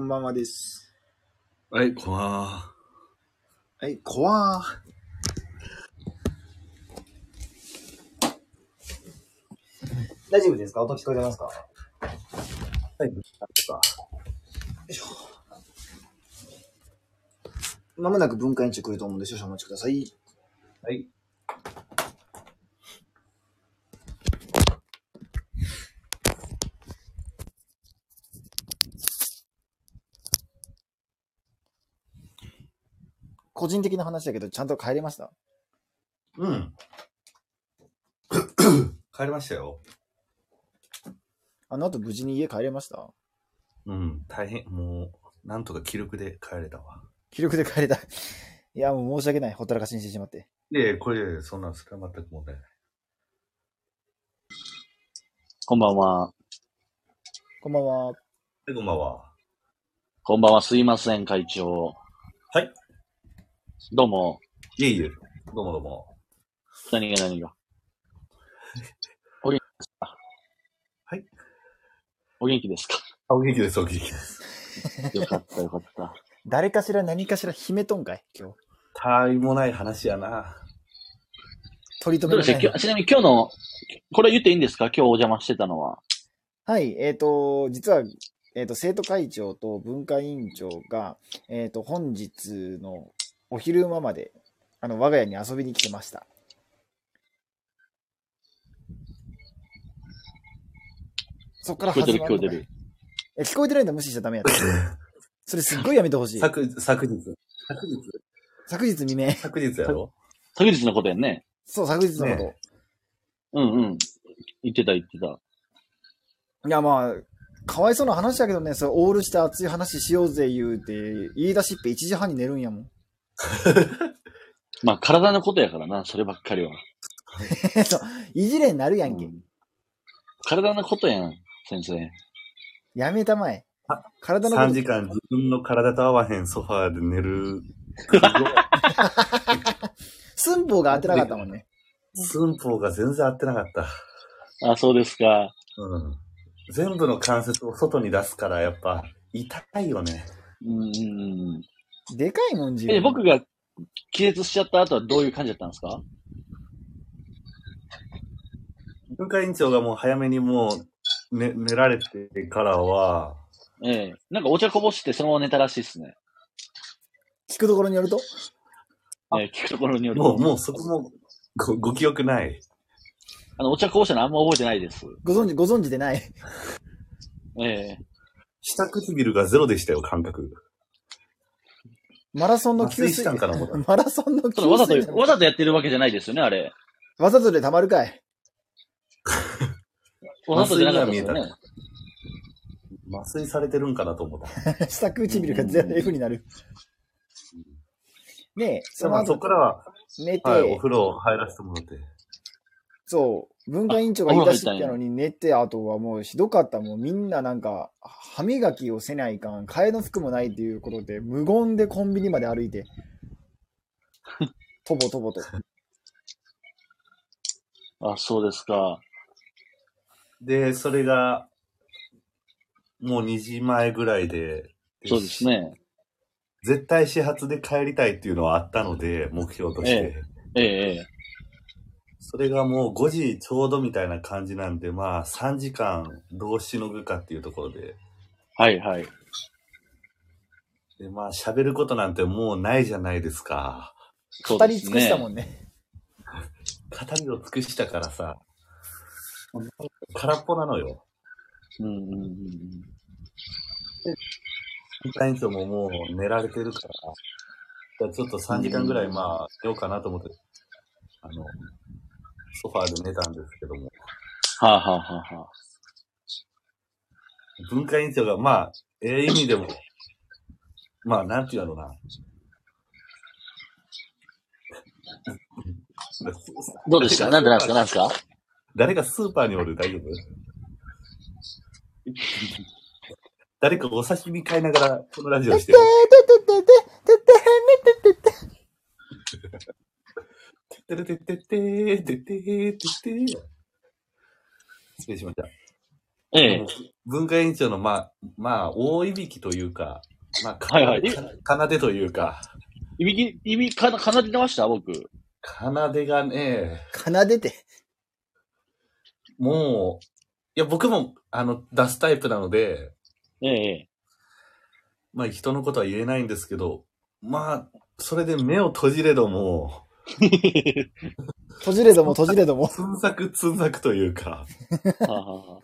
こんばんはです。はい、こんばんは。はい、こわー。大丈夫ですか？音聞こえてますか？はい、よいしょ。まもなく文化委員長来ると思うんで少々お待ちください。はい。個人的な話だけど、ちゃんと帰れました？うん。帰りましたよ。あの後無事に家帰れました？うん、大変、もう、なんとか気力で帰れたわ。気力で帰れた。いや、もう申し訳ない。ほったらかしにしてしまって。で、これ、そんな、それは全く問題ない。こんばんは。こんばんは。はい、こんばんは。こんばんは。すいません、会長。はい。どうも。いえいえ、どうもどうも。何が何が？お元気ですか？はい。お元気ですか？あ、お元気です、お元気です。よかった、よかった。誰かしら何かしら秘めとんかい？今日。たわいもない話やな。取り留めのないちなみに今日の、これ言っていいんですか？今日お邪魔してたのは。はい、えっ、と、実は、えっ、と、生徒会長と文化委員長が、えっ、と、本日のお昼間まで、あの、我が家に遊びに来てました。そっから聞こえてる聞こえてる。え聞こえてないんだ。無視しちゃダメやった。それすっごいやめてほしい。昨、昨日、昨日、昨日。未明。昨日。やろ昨日。のことやんね。そう、昨日。のこと。ねうんうん。言ってた言ってた。いや、まあ、かわいそうな話だけどね、それオールして熱い話しようぜ言うて、言い出しっぺ1時半に寝るんやもん。まあ、体のことやからな、そればっかりは。そう、いじれになるやんけ。うん体のことやん、先生。やめたまえあ。体のこ ?3 と時間自分の体と合わへんソファーで寝る。寸法が当てなかったもんね。寸法が全然合ってなかった。あ、そうですか。うん。全部の関節を外に出すから、やっぱ、痛いよね。うんうんうん。でかいもん、自分。え、僕が気絶しちゃった後はどういう感じだったんですか？文化委員長がもう早めにもう寝寝られてからは、ええ。なんかお茶こぼしてそのまま寝たらしいっすね。聞くところによると？ええ、聞くところによると。もう、もうそこもごご記憶ない。あの、お茶こぼしたのあんま覚えてないです。ご存知、ご存知でない？ええ。下唇がゼロでしたよ、感覚。マラソンの給水麻酔したんかなマラソンの給それわざ水と、わざとやってるわけじゃないですよね、あれ。わざとでたまるかい。わざとじゃなかったですよ麻酔がね。麻酔されてるんかなと思った。下唇がゼロ F になる。ねえ、そのまあそ後こからは、寝て、はい、お風呂入らせてもらって。そう、文化委員長が言い出しっぺやのに寝て、あとはもうひどかった。もうみんななんか、歯磨きをせないかん、替えの服もないっていうことで、無言でコンビニまで歩いて、とぼとぼと。あ、そうですか。で、それが、もう2時前ぐらいで、そうですね。絶対始発で帰りたいっていうのはあったので、目標として。えええええ。それがもう5時ちょうどみたいな感じなんで、まあ3時間どうしのぐかっていうところで。はいはい。で、まあ喋ることなんてもうないじゃないですか。語り尽くしたね。もんね。語りを尽くしたからさ、空っぽなのよ。うんうんうんうん。会員長ももう寝られてるから、じゃあちょっと3時間ぐらいまあ寝ようかなと思って、あの、ソファーで寝たんですけども、はあ、はあはあはあ、文化委員長がまあ、ええ意味でも、まあなんて言うのな。どうでしたなんでなんですか？なんですか？誰かスーパーにおる？大丈夫？誰かお刺身買いながらこのラジオしてる。てれてってってーてってーてってー失礼しました。ええ。文化委員長の、まあ、まあ、大いびきというか、まあ、かはいはいでというか、いびき、いびき、かな、奏でてました？僕。奏でがね、奏でて。もう、いや、僕も、あの、出すタイプなので、ええ。まあ、人のことは言えないんですけど、まあ、それで目を閉じれども、閉じれども閉じれども。つんざくつんざくというか、はあはあはあ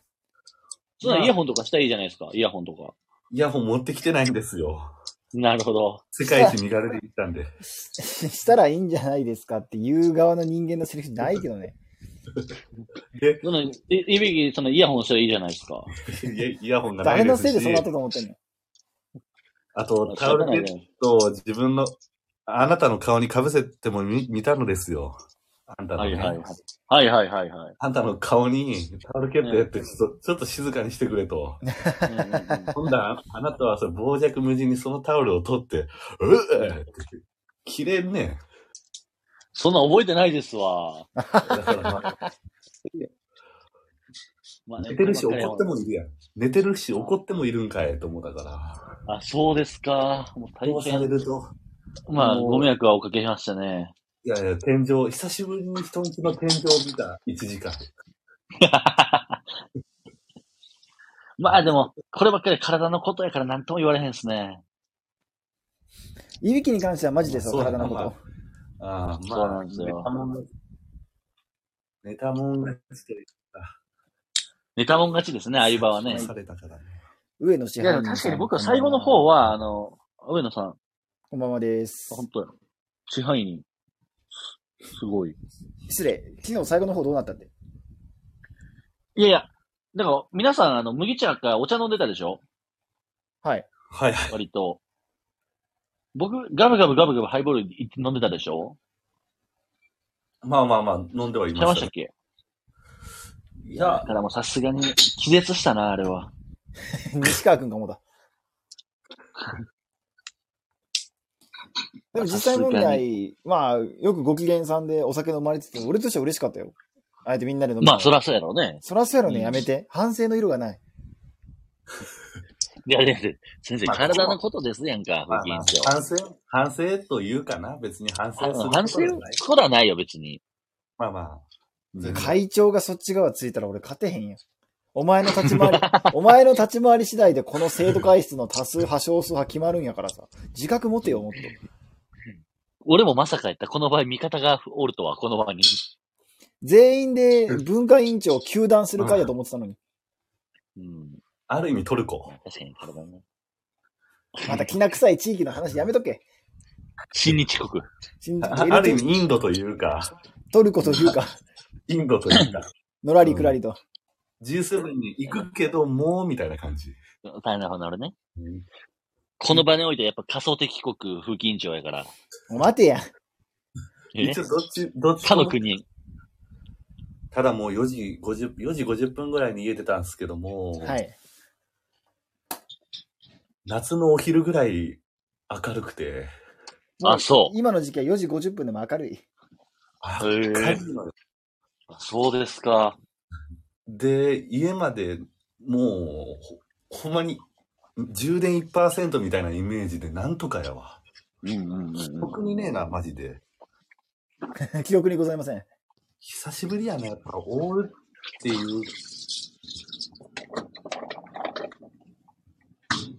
そんなイヤホンとかしたらいいじゃないですか。イヤホンとか。イヤホン持ってきてないんですよ。なるほど。世界一身軽で行ったんで。したらいいんじゃないですかっていう側の人間のセリフないけどね。そのいいびき、そのイヤホンしたらいいじゃないですか。イヤイヤホンがない誰のですしせいでそうなったと思ってんの？あと、タオルケットを自分の、あなたの顔に被せても見見たのですよ。あんたの、ねはいはいはい。はいはいはいはい。あんたの顔にタオルケットやって、ちょっと、ちょっと静かにしてくれと。うんうんうんほんだら、あなたはそれ傍若無人にそのタオルを取って、うっって、切れんねそんな覚えてないですわ。ん。だからまあまあね寝てるし怒ってもいるやん。寝てるし怒ってもいるんかいと思ったから。あ、そうですか。もう大こうされ変。ると、まあ、ご迷惑はおかけしましたね。いやいや、天井、久しぶりに人んちの天井を見た1時間。まあでも、こればっかり体のことやから何とも言われへんですね。いびきに関してはマジですよ、そうだ体のこまあと。ああ、そうなんですよ寝たもんが、寝たもんがして、寝たもん勝ちですね、相場はね。されたからね。上野支いや、配人さん。確かに僕は最後の方は、あの、上野さん、こんばんはです。本当や。支配人。すごい。失礼。昨日最後の方どうなったって？いやいや、だから、皆さん、あの、麦茶かお茶飲んでたでしょ？はい。はいはい。割と。僕、ガブガブガブガブハイボール飲んでたでしょ？まあまあまあ、飲んではいまし。ちゃいましたたっけ？いや、だからもうさすがに気絶したな、あれは。西川くんかもだ。でも実際問題、まあ、よくご機嫌さんでお酒飲まれてて、俺としては嬉しかったよ。あえてみんなで飲むの。まあ、そらそうやろうね。そらそうやろね、うんやめて。反省の色がない。いや先生、まあ体のことですやんか、まあまあ副委員長。反省、反省というかな。別に反省する反省じゃない。ことはないよ、別に。まあまあ。会長がそっち側ついたら俺勝てへんよ。お前の立ち回り、お前の立ち回り次第でこの生徒会室の多数派少数派決まるんやからさ。自覚持てよ、もっと。俺もまさかやった。この場合、味方がおるとは、この場に。全員で文化委員長を休断する会やと思ってたのに。うん。ある意味トルコ。確かに体ね。またきな臭い地域の話やめとけ。新日国。信じあある意味インドというか、トルコというか、インドというか、のらりくらりと。G7 に行くけど、もう、みたいな感じ。大変なほどなるね。うんこの場においてやっぱ仮想敵国風紀委員長やから。もう待てや。え？一応どっち、どっち他もの国。ただもう4時50、4時50分ぐらいに家出たんですけども、はい。夏のお昼ぐらい明るくて、あ、そう。今の時期は4時50分でも明るい。明へえるいのよそうですか。で、家までもう、ほほんまに、充電1%みたいなイメージでなんとかやわ。うんうんうんうん。特にねえな、マジで。記憶にございません。久しぶりやな、やっぱ、オールっていう、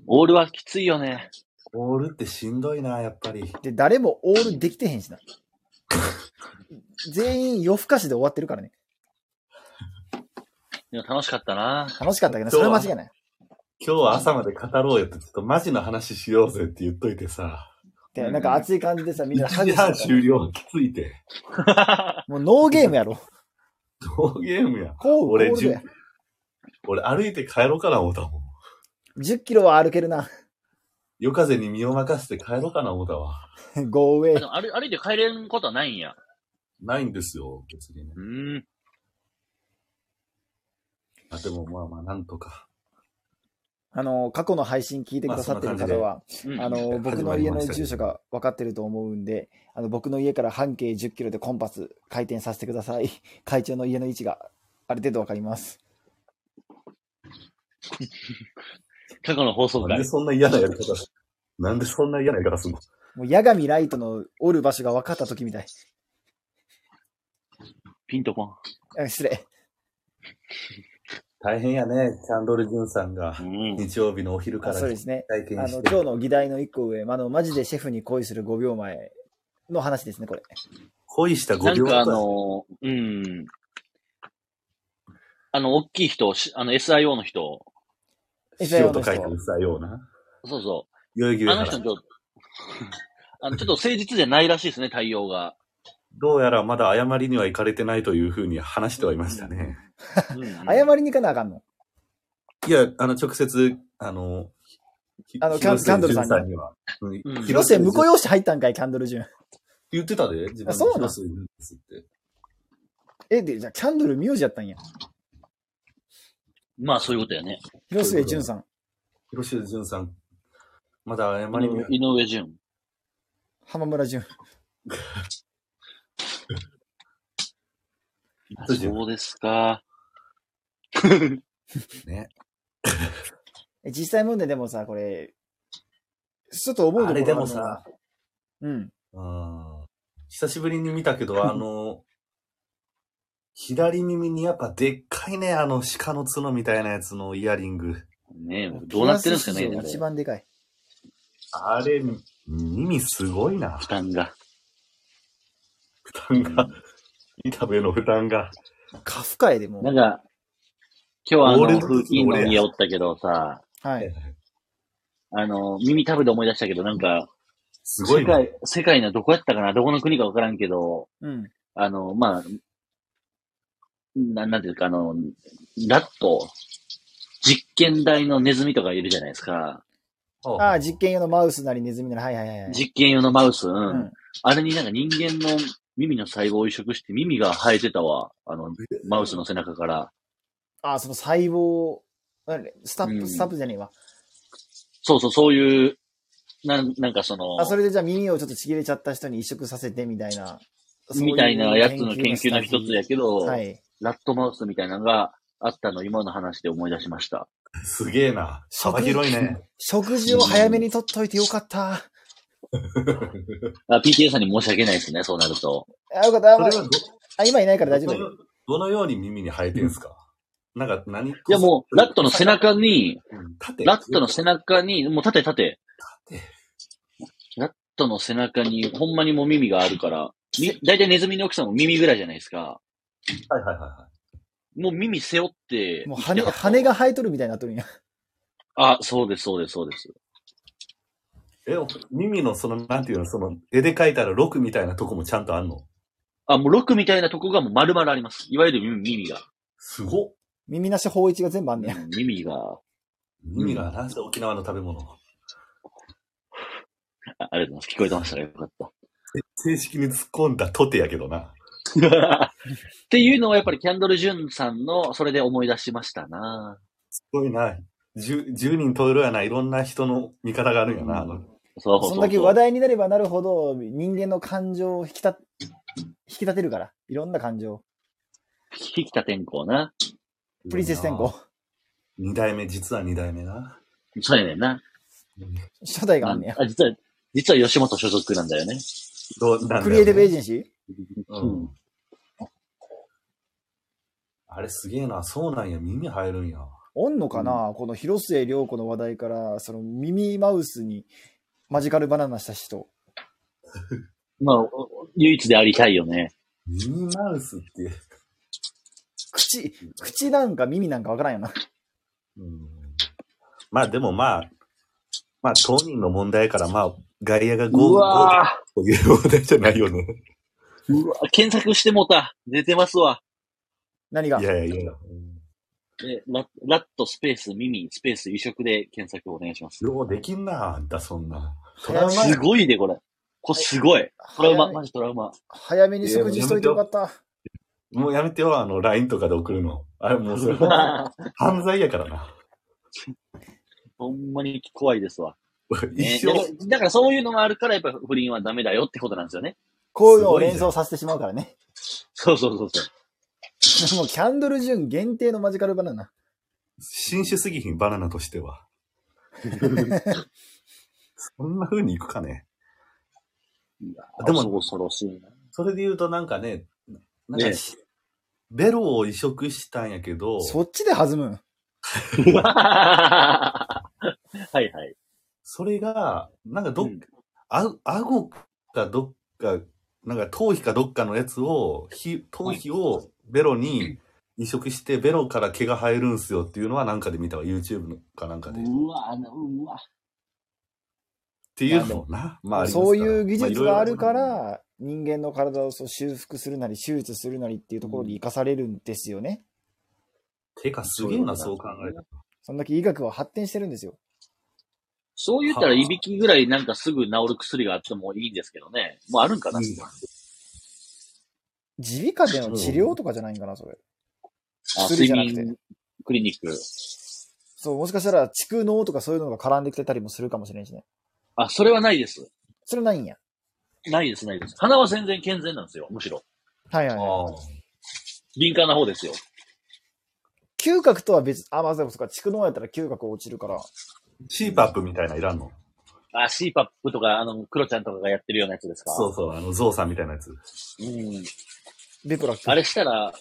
オールはきついよね。オールってしんどいな、やっぱり。で、誰もオールできてへんしな。全員夜更かしで終わってるからね。いや、楽しかったな。楽しかったけど、それは間違いない。今日は朝まで語ろうよって、ちょっとマジの話しようぜって言っといてさ、で、なんか熱い感じでさ、みんな1時半ハグしてた終了きついて。もうノーゲームやろ。どうゲームや。こう、俺ゴールドや俺歩いて帰ろうかな思ったもん。10キロは歩けるな。夜風に身を任せて帰ろうかな思ったわ。ゴーウェイで。も歩歩いて帰れんことはないんや。ないんですよ、別にね。うーん。あでもまあまあ、なんとか。あの、過去の配信聞いてくださってる方は、うんあの、僕の家の住所が分かってると思うんで、あの、僕の家から半径10キロでコンパス回転させてください。会長の家の位置がある程度分かります。過去の放送回なんで。そんな嫌なやり方すなんでそんな嫌なやり方すんの？もう、八神ライトのおる場所が分かった時みたい。ピンとこん。あ失礼。大変やね、キャンドル・ジュンさんがうん。日曜日のお昼かあらそうですね。体あの、験して。今日の議題の一個上、あの、マジでシェフに恋する5秒前の話ですね、これ。恋した5秒なんかあの、うん。あの、大きい人、しあの、SIO の人、塩と書いてうさような。そうそ代々木う。あ上原の人ちょっと、あの、ちょっと誠実じゃないらしいですね、対応が。どうやらまだ謝りには行かれてないというふうに話してはいましたね。うん謝りに行かなあかんの？いや、あの、直接、あの、ひ あのキャン広瀬キャンドルさんに潤には。うんうん広瀬、婿養子入ったんかい、キャンドルジュン。言ってたで、自分あそうなん？広瀬いるんですって。え、で、じゃあ、キャンドル名字やったんや。まあ、そういうことやね。広末淳さん。広瀬潤さん、まだ謝りには井上淳。浜村淳。あそうですか。ね。え実際問題でもさ、これ、ちょっと思うとあれでもさ、うん。あー久しぶりに見たけど、あの、左耳にやっぱでっかいね、あの鹿の角みたいなやつのイヤリング。ねえ、どうなってるんですかね、ピアス史上一。番でかい。あれ、耳すごいな。負担が。負担が、板部の負担が。カフカエでもなんか、今日はあの、風紀の家おったけどさ、はい。あの、耳たぶで思い出したけど、なんか、すごいね。世界、世界のどこやったかなどこの国かわからんけど、うん。あの、まあ、ななんていうか、あの、ラット、実験台のネズミとかいるじゃないですか。ああ、実験用のマウスなりネズミなり、はいはいはいはい。実験用のマウス、うん。うん。あれになんか人間の耳の細胞を移植して耳が生えてたわ。あの、マウスの背中から。ああ、その細胞、あれスタップ、うんスタップじゃねえわ。そうそう、そういう、なんなんかその、あ、それでじゃあ耳をちょっとちぎれちゃった人に移植させてみたいな。みたいなやつの研究の一つやけど、はい。ラットマウスみたいなのがあったのを今の話で思い出しました。すげえな。幅広いね。食事を早めに取っといてよかった。あ PTA さんに申し訳ないですね、そうなると。あ、よかった。ああ今いないから大丈夫だよ。どのように耳に生えてんすか？なんか何いいやもう、ラットの背中に、縦ラットの背中に、もう縦縦。ラットの背中に、ほんまにもう耳があるから、み、だいたいネズミの大きさも耳ぐらいじゃないですか。はいはいはいはもう耳背負って。もう羽、羽が生えとるみたいになっとるんや。あ、そうです、そうです、そうです。い。え、耳のその、なんていうの、その、絵で描いたら6みたいなとこもちゃんとあんの？あ、もうロックみたいなとこがもう丸々あります。いわゆる耳耳が。すごっ。耳なし法一が全部あんねん耳が。耳が、なんせ沖縄の食べ物。あありがとうございます。聞こえてましたらよかった。正式に突っ込んだとてやけどな。っていうのはやっぱりキャンドル・ジュンさんの、それで思い出しましたな。すごいな。10, 10人十色やな。いろんな人の見方があるんやな。うんそうそうそう。そんだけ話題になればなるほど、人間の感情を引き立、引き立てるから。いろんな感情。引きた天候な。プリンセス天候。二代目、実は二代目な。そうやねんな。初代があんねや。あ、実は、実は吉本所属なんだよね。どうなんだよねクリエイティブエージェンシー？うん。あれすげえな。そうなんや。耳入るんや。おんのかな、この広末涼子の話題から、その耳マウスにマジカルバナナした人。まあ、お唯一でありたいよね。耳マウスって。口、口なんか耳なんかわからんよな。うん、まあでもまあ、まあ当人の問題やからまあ外野がう5わという問題じゃないよね。ーうわ検索してもうた。出てますわ。何が？いやいやいや。えララットスペース耳スペース移植で検索お願いします。ようできんな、あんたそんな。トラウマすごいで、これ。これすごい。トラウマ、マジトラウマ。早めに食事しといてよかった。もうやめてよ、あの LINE とかで送るの。あれもうそれ 犯罪やからな。ほんまに怖いですわ。ね 一生、だからだからそういうのがあるから、やっぱ不倫はダメだよってことなんですよね。こういうのを連想させてしまうからね。そうそうそうそう。もうキャンドルジュン限定のマジカルバナナ。新種すぎひん、バナナとしては。そんな風にいくかね。でも恐ろしいな。それで言うとなんかね、なんかねし、ベロを移植したんやけど、そっちで弾むん？はいはい。それが、なんかどっ、うんあ、顎かどっか、なんか頭皮かどっかのやつを、ひ頭皮をベロに移植して、ベロから毛が生えるんすよっていうのはなんかで見たわ、YouTube のかなんかで。っうわ、あのうわ。ていうのもな、まあありますからそういう技術があるか、ら、人間の体をそう修復するなり、手術するなりっていうところに生かされるんですよね。てかすげえな、そう考えたら。そんだけ医学は発展してるんですよ。そう言ったら、いびきぐらいなんかすぐ治る薬があってもいいんですけどね。もうあるんかな、うん耳鼻科での治療とかじゃないんかな、それ。あ睡薬じゃなくて眠クリニック。そう、もしかしたら蓄膿とかそういうのが絡んできてたりもするかもしれんしね。あ、それはないです。それないんや。ないです、ないです。鼻は全然健全なんですよ、むしろ。はいはい、はい。ああ。敏感な方ですよ。嗅覚とは別、あ、まあ、そうか、蓄膿やったら嗅覚落ちるから。シーパップみたいないらんの？あ、CPAP とか、あの、クロちゃんとかがやってるようなやつですか？そうそう、あの、ゾウさんみたいなやつ。うん。ラック。あれしたら、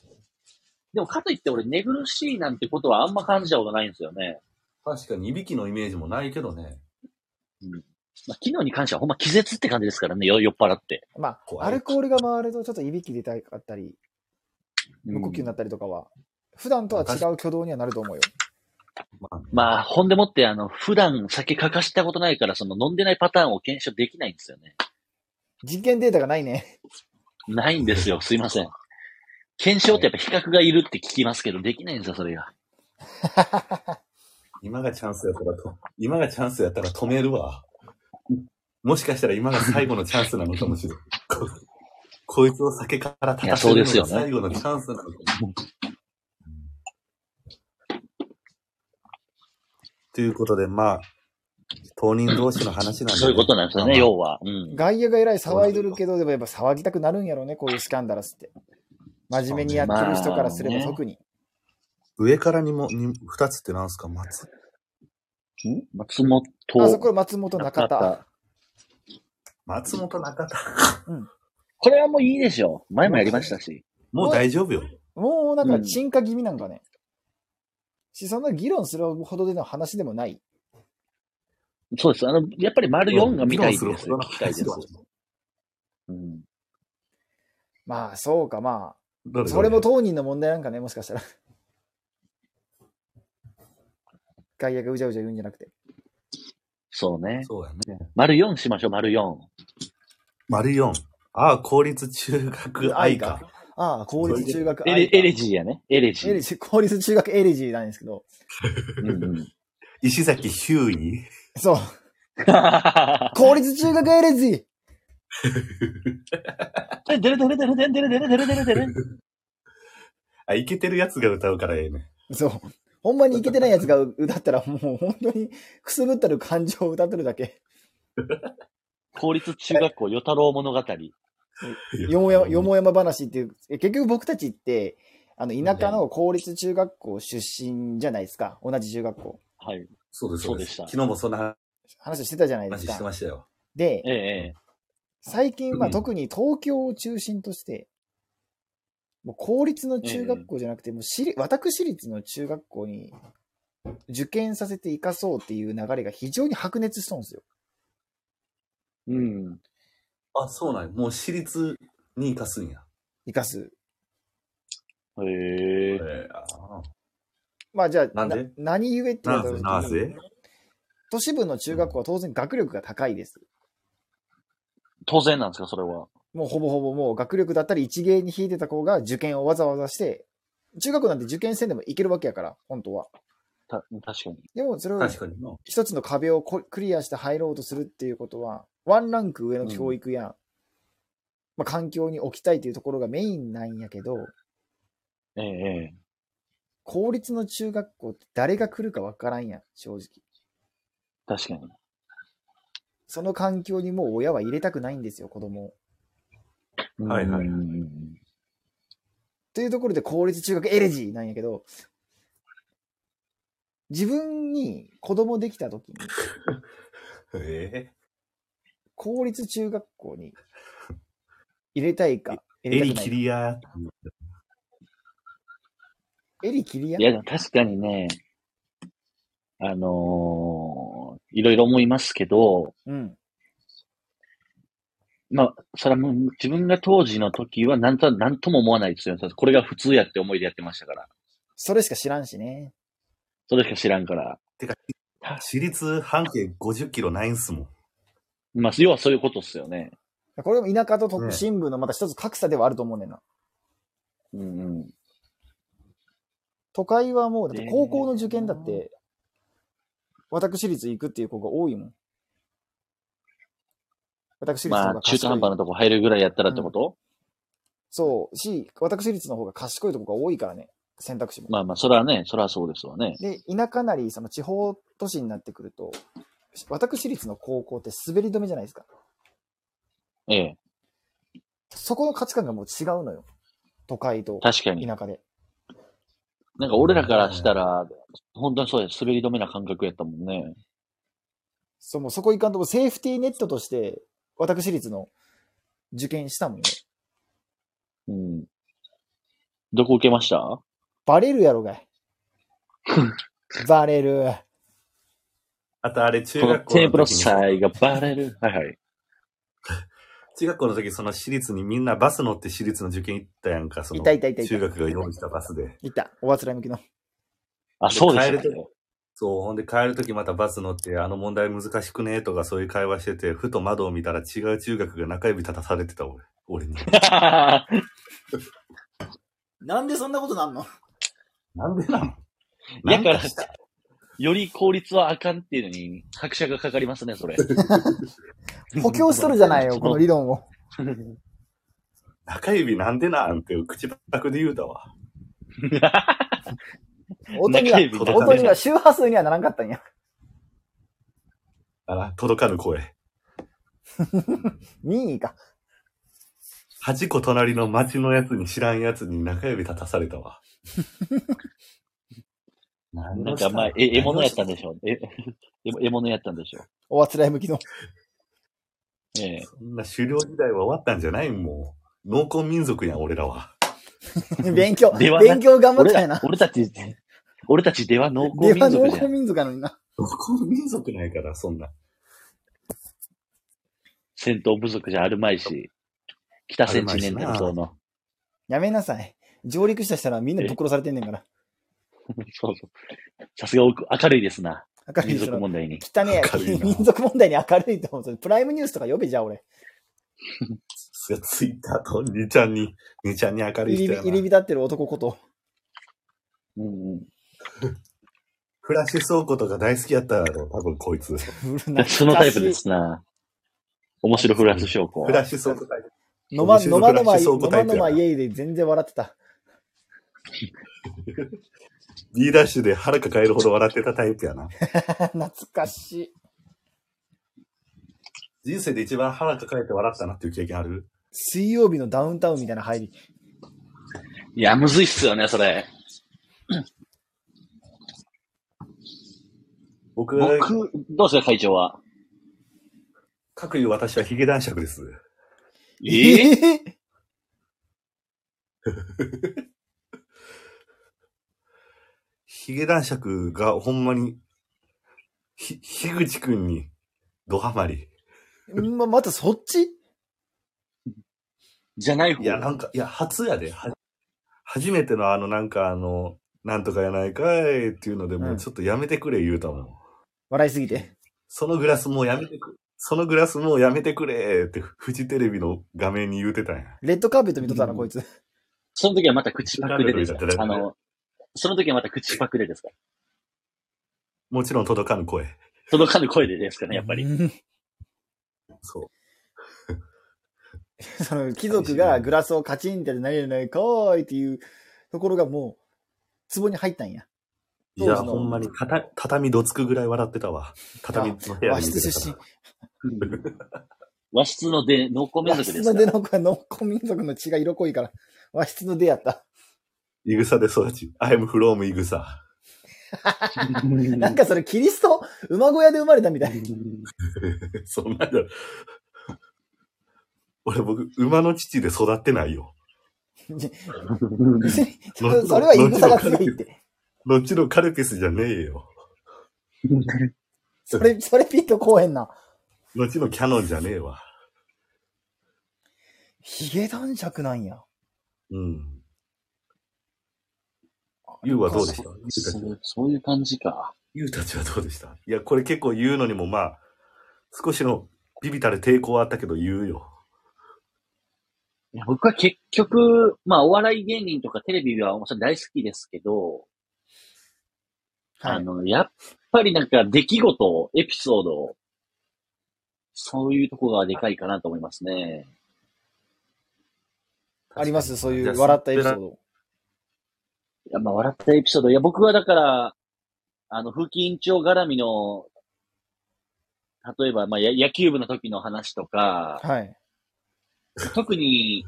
でもかといって俺寝苦しいなんてことはあんま感じたことないんですよね。確かに、いびきのイメージもないけどね。まあ、機能に関してはほんま気絶って感じですからね、よ酔っ払って。まあ、怖いアルコールが回るとちょっといびき出たかったり、無呼吸になったりとかは、普段とは違う挙動にはなると思うよ。まあ、まあ、ほんでもって、あの、普段酒かかしたことないから、その飲んでないパターンを検証できないんですよね。実験データがないね。ないんですよ、すいません。検証ってやっぱ比較がいるって聞きますけど、できないんですよ、それが。今がチャンスやったらと、今がチャンスやったら止めるわ。もしかしたら今が最後のチャンスなのかもしれない。ここいつを酒から立たせるのが最後のチャンスなのかもしれない。ということで、まあ、当人同士の話なんで、そういうことなんですよね、まあ要は。うん。外野が偉い騒いどるけど、でもやっぱ騒ぎたくなるんやろうね、こういうスキャンダラスって。真面目にやってる人からすれば特に。上からにも、に二つってなんすか？松松本。あそこ松本中田。松本中田。これはもういいでしょう。前もやりましたし。もう大丈夫よ。もうなんか沈下気味なんかね。し、そんな議論するほどでの話でもない。そうです。あの、やっぱり丸4が見たいです議論するほどの聞きたいです話。うん。まあ、そうか、まあ。それも当人の問題なんかね、もしかしたら。外野がうじゃうじゃ言うんじゃなくて。そうね。そうやね。丸4しましょう、丸4。丸4。ああ、公立中学愛か。ああ、公立中学エレエレジーやね。エレジー。エレジー、公立中学エレジーなんですけど。うんうん。石崎ヒューイ。そう。公立中学エレジデレデレデレデレデレデレデレデレデレ。あ、イケてるやつが歌うからええね。ー。そう。ほんまにイケてないやつが歌ったらもう本当にくすぶったる感情を歌ってるだけ。公立中学校与太郎物語。よもやま、よもやま話っていう、え結局僕たちって、あの、田舎の公立中学校出身じゃないですか。同じ中学校。はい。そうです、そうでした昨日もそんな話してたじゃないで話してすか。ましたよ。でえ、え、ええ。最近はうん特に東京を中心として、もう公立の中学校じゃなくて、もう私立私立の中学校に受験させて生かそうっていう流れが非常に白熱しとんですよ。うん。あ、そうなんやもう私立に行かすんや。生かす。へえ。えー、あまあじゃあ、なんで？何故って言なぜわれた時なぜに、都市部の中学校は当然学力が高いです。当然なんですか、それは？もうほぼほぼもう学力だったり一芸に引いてた子が受験をわざわざして、中学校なんて受験せんでもいけるわけやから、本当は。た、確かに。でもそれを確かにな。一つの壁をこクリアして入ろうとするっていうことは、ワンランク上の教育や、まあ、環境に置きたいというところがメインなんやけど、ええ、ええ。公立の中学校って誰が来るかわからんやん、正直。確かに。その環境にもう親は入れたくないんですよ、子供を。はいはいうんうんうんというところで公立中学エレジーなんやけど、自分に子供できた時に、え？公立中学校に入れたいか、え入れたくないか。襟切りや。エリ切りや？いや、でも確かにね、あのーいろいろ思いますけど、うん。まあ、それはもう自分が当時の時はなんと、なんとも思わないですよ。これが普通やって思いでやってましたから。それしか知らんしね。それしか知らんから。てか、私立半径50キロないんすもん。まあ、要はそういうことっすよね。これも田舎と都ね心部のまた一つ格差ではあると思うねんな。うんうん。都会はもう、だってね高校の受験だって、私立行くっていう子が多いもん。私立の方まあ、中。途半端なとこ入るぐらいやったらってこと、そう、し、私立の方が賢いとこが多いからね、選択肢も。まあまあ、それはね、それはそうですわね。で、田舎なり、その地方都市になってくると、私立の高校って滑り止めじゃないですか。ええ、そこの価値観がもう違うのよ。都会と確かに。田舎で。なんか俺らからしたら、本当にそうです。滑り止めな感覚やったもんね。そう、もうそこ行かんとこセーフティーネットとして、私立の受験したもんね。うん。どこ受けました？バレるやろがい。バレる。あとあれ、中学校テープのの時にさ差異がバレる。はいはい。中学校の時、その私立にみんなバス乗って私立の受験行ったやんか、そのいたいたいたいた中学が用意したバスで。いた。おあつらい向きの。あ、そうです帰るね。そう、ほんで帰る時またバス乗って、あの問題難しくねとかそういう会話してて、ふと窓を見たら違う中学が中指立たされてた俺、俺に。なんでそんなことなんの？なんでなのだからより効率はあかんっていうのに拍車がかかりますね、それ。補強しとるじゃないよ、この理論を。中指なんでなんて口パクで言うたわ。音には音には周波数にはならんかったんや。あら、届かぬ声。任意か。8個隣の町のやつに知らんやつに中指立たされたわ。何なんかまあ、え、獲物やったんでしょう。え、え獲物やったんでしょおあつらい向きの。う。ええ。そんな狩猟時代は終わったんじゃないもう。農耕民族やん、俺らは。勉強、勉強頑張っ俺たんやな。ら俺たち、俺たちでは農耕では農耕民族じゃん。民族なのにな。農耕民族ないから、そんな。戦闘部族じゃあるまいし。北センチネンタル島の。やめなさい。上陸したしたらみんなぶっ殺されてんねんから。そうそう。さすがおく明るいですな。民明るいその族問題に。汚ね民族問題に明るいと思う。プライムニュースとか呼べじゃあ俺。ツイッターと兄ちゃんに、兄ちゃんに明るい人やな。入り浸ってる男こと。うんうん。フラッシュ倉庫とか大好きやったやろ、多分こいつ。そのタイプで。すな。面白フランス証拠フ。ラッシュ倉庫タイプ。のま、のまのま、フラッシュ倉庫のまのまイエイで全然笑ってた。B ダッシュで腹抱えるほど笑ってたタイプやな。懐かしい。人生で一番腹抱えて笑ったなっていう経験ある？水曜日のダウンタウンみたいな入り。いや、むずいっすよね、それ。僕、僕、どうですか、会長は？各いう私はヒゲ男爵です。えええ ヒゲ男爵がほんまに、ひ、樋口くんに、ドハマり。ま、またそっち？じゃない方。いや、なんか、いや、初やで。は初めてのあの、なんかあの、なんとかやないかいっていうので、もうちょっとやめてくれ言うたもん。笑いすぎて。そのグラスもうやめてく、そのグラスもうやめてくれって、フジテレビの画面に言うてたんや。レッドカーペット見とったな、こいつ。その時はまた口パクでですか誰々あの、その時はまた口パクでですか？もちろん届かぬ声。届かぬ声でですかね、やっぱり。うんそう。その貴族がグラスをカチンって何々ないかーいっていうところがもう、壺に入ったんや。いや、ほんまに、たた、畳どつくぐらい笑ってたわ。畳の部屋和に室出身。和室の出、農耕民和族ですか？室の出の子は農耕民族の血が色濃いから、和室の出やった。いぐさで育ち。I am from いぐさ。なんかそれキリスト、馬小屋で生まれたみたい。そんなん俺僕、馬の乳で育ってないよ。そ れそれは言い草が強いって。どっちのカルピスじゃねえよ。それ、それピッとこうへんな。どっちのキャノンじゃねえわ。ヒゲ男爵なんや。うん。ゆうはどうでした？そうそういう感じか。ゆうたちはどうでした？いや、これ結構言うのにもまあ、少しのビビたる抵抗はあったけど言うよ。いや僕は結局、まあ、お笑い芸人とかテレビはそれ大好きですけど、はい。あの、やっぱりなんか出来事、エピソード、そういうとこがでかいかなと思いますね。あります？そういう笑ったエピソード。いや、まあ、笑ったエピソード。いや、僕はだから、あの、風紀委員長絡みの、例えば、まあ、や野球部の時の話とか、はい。特に、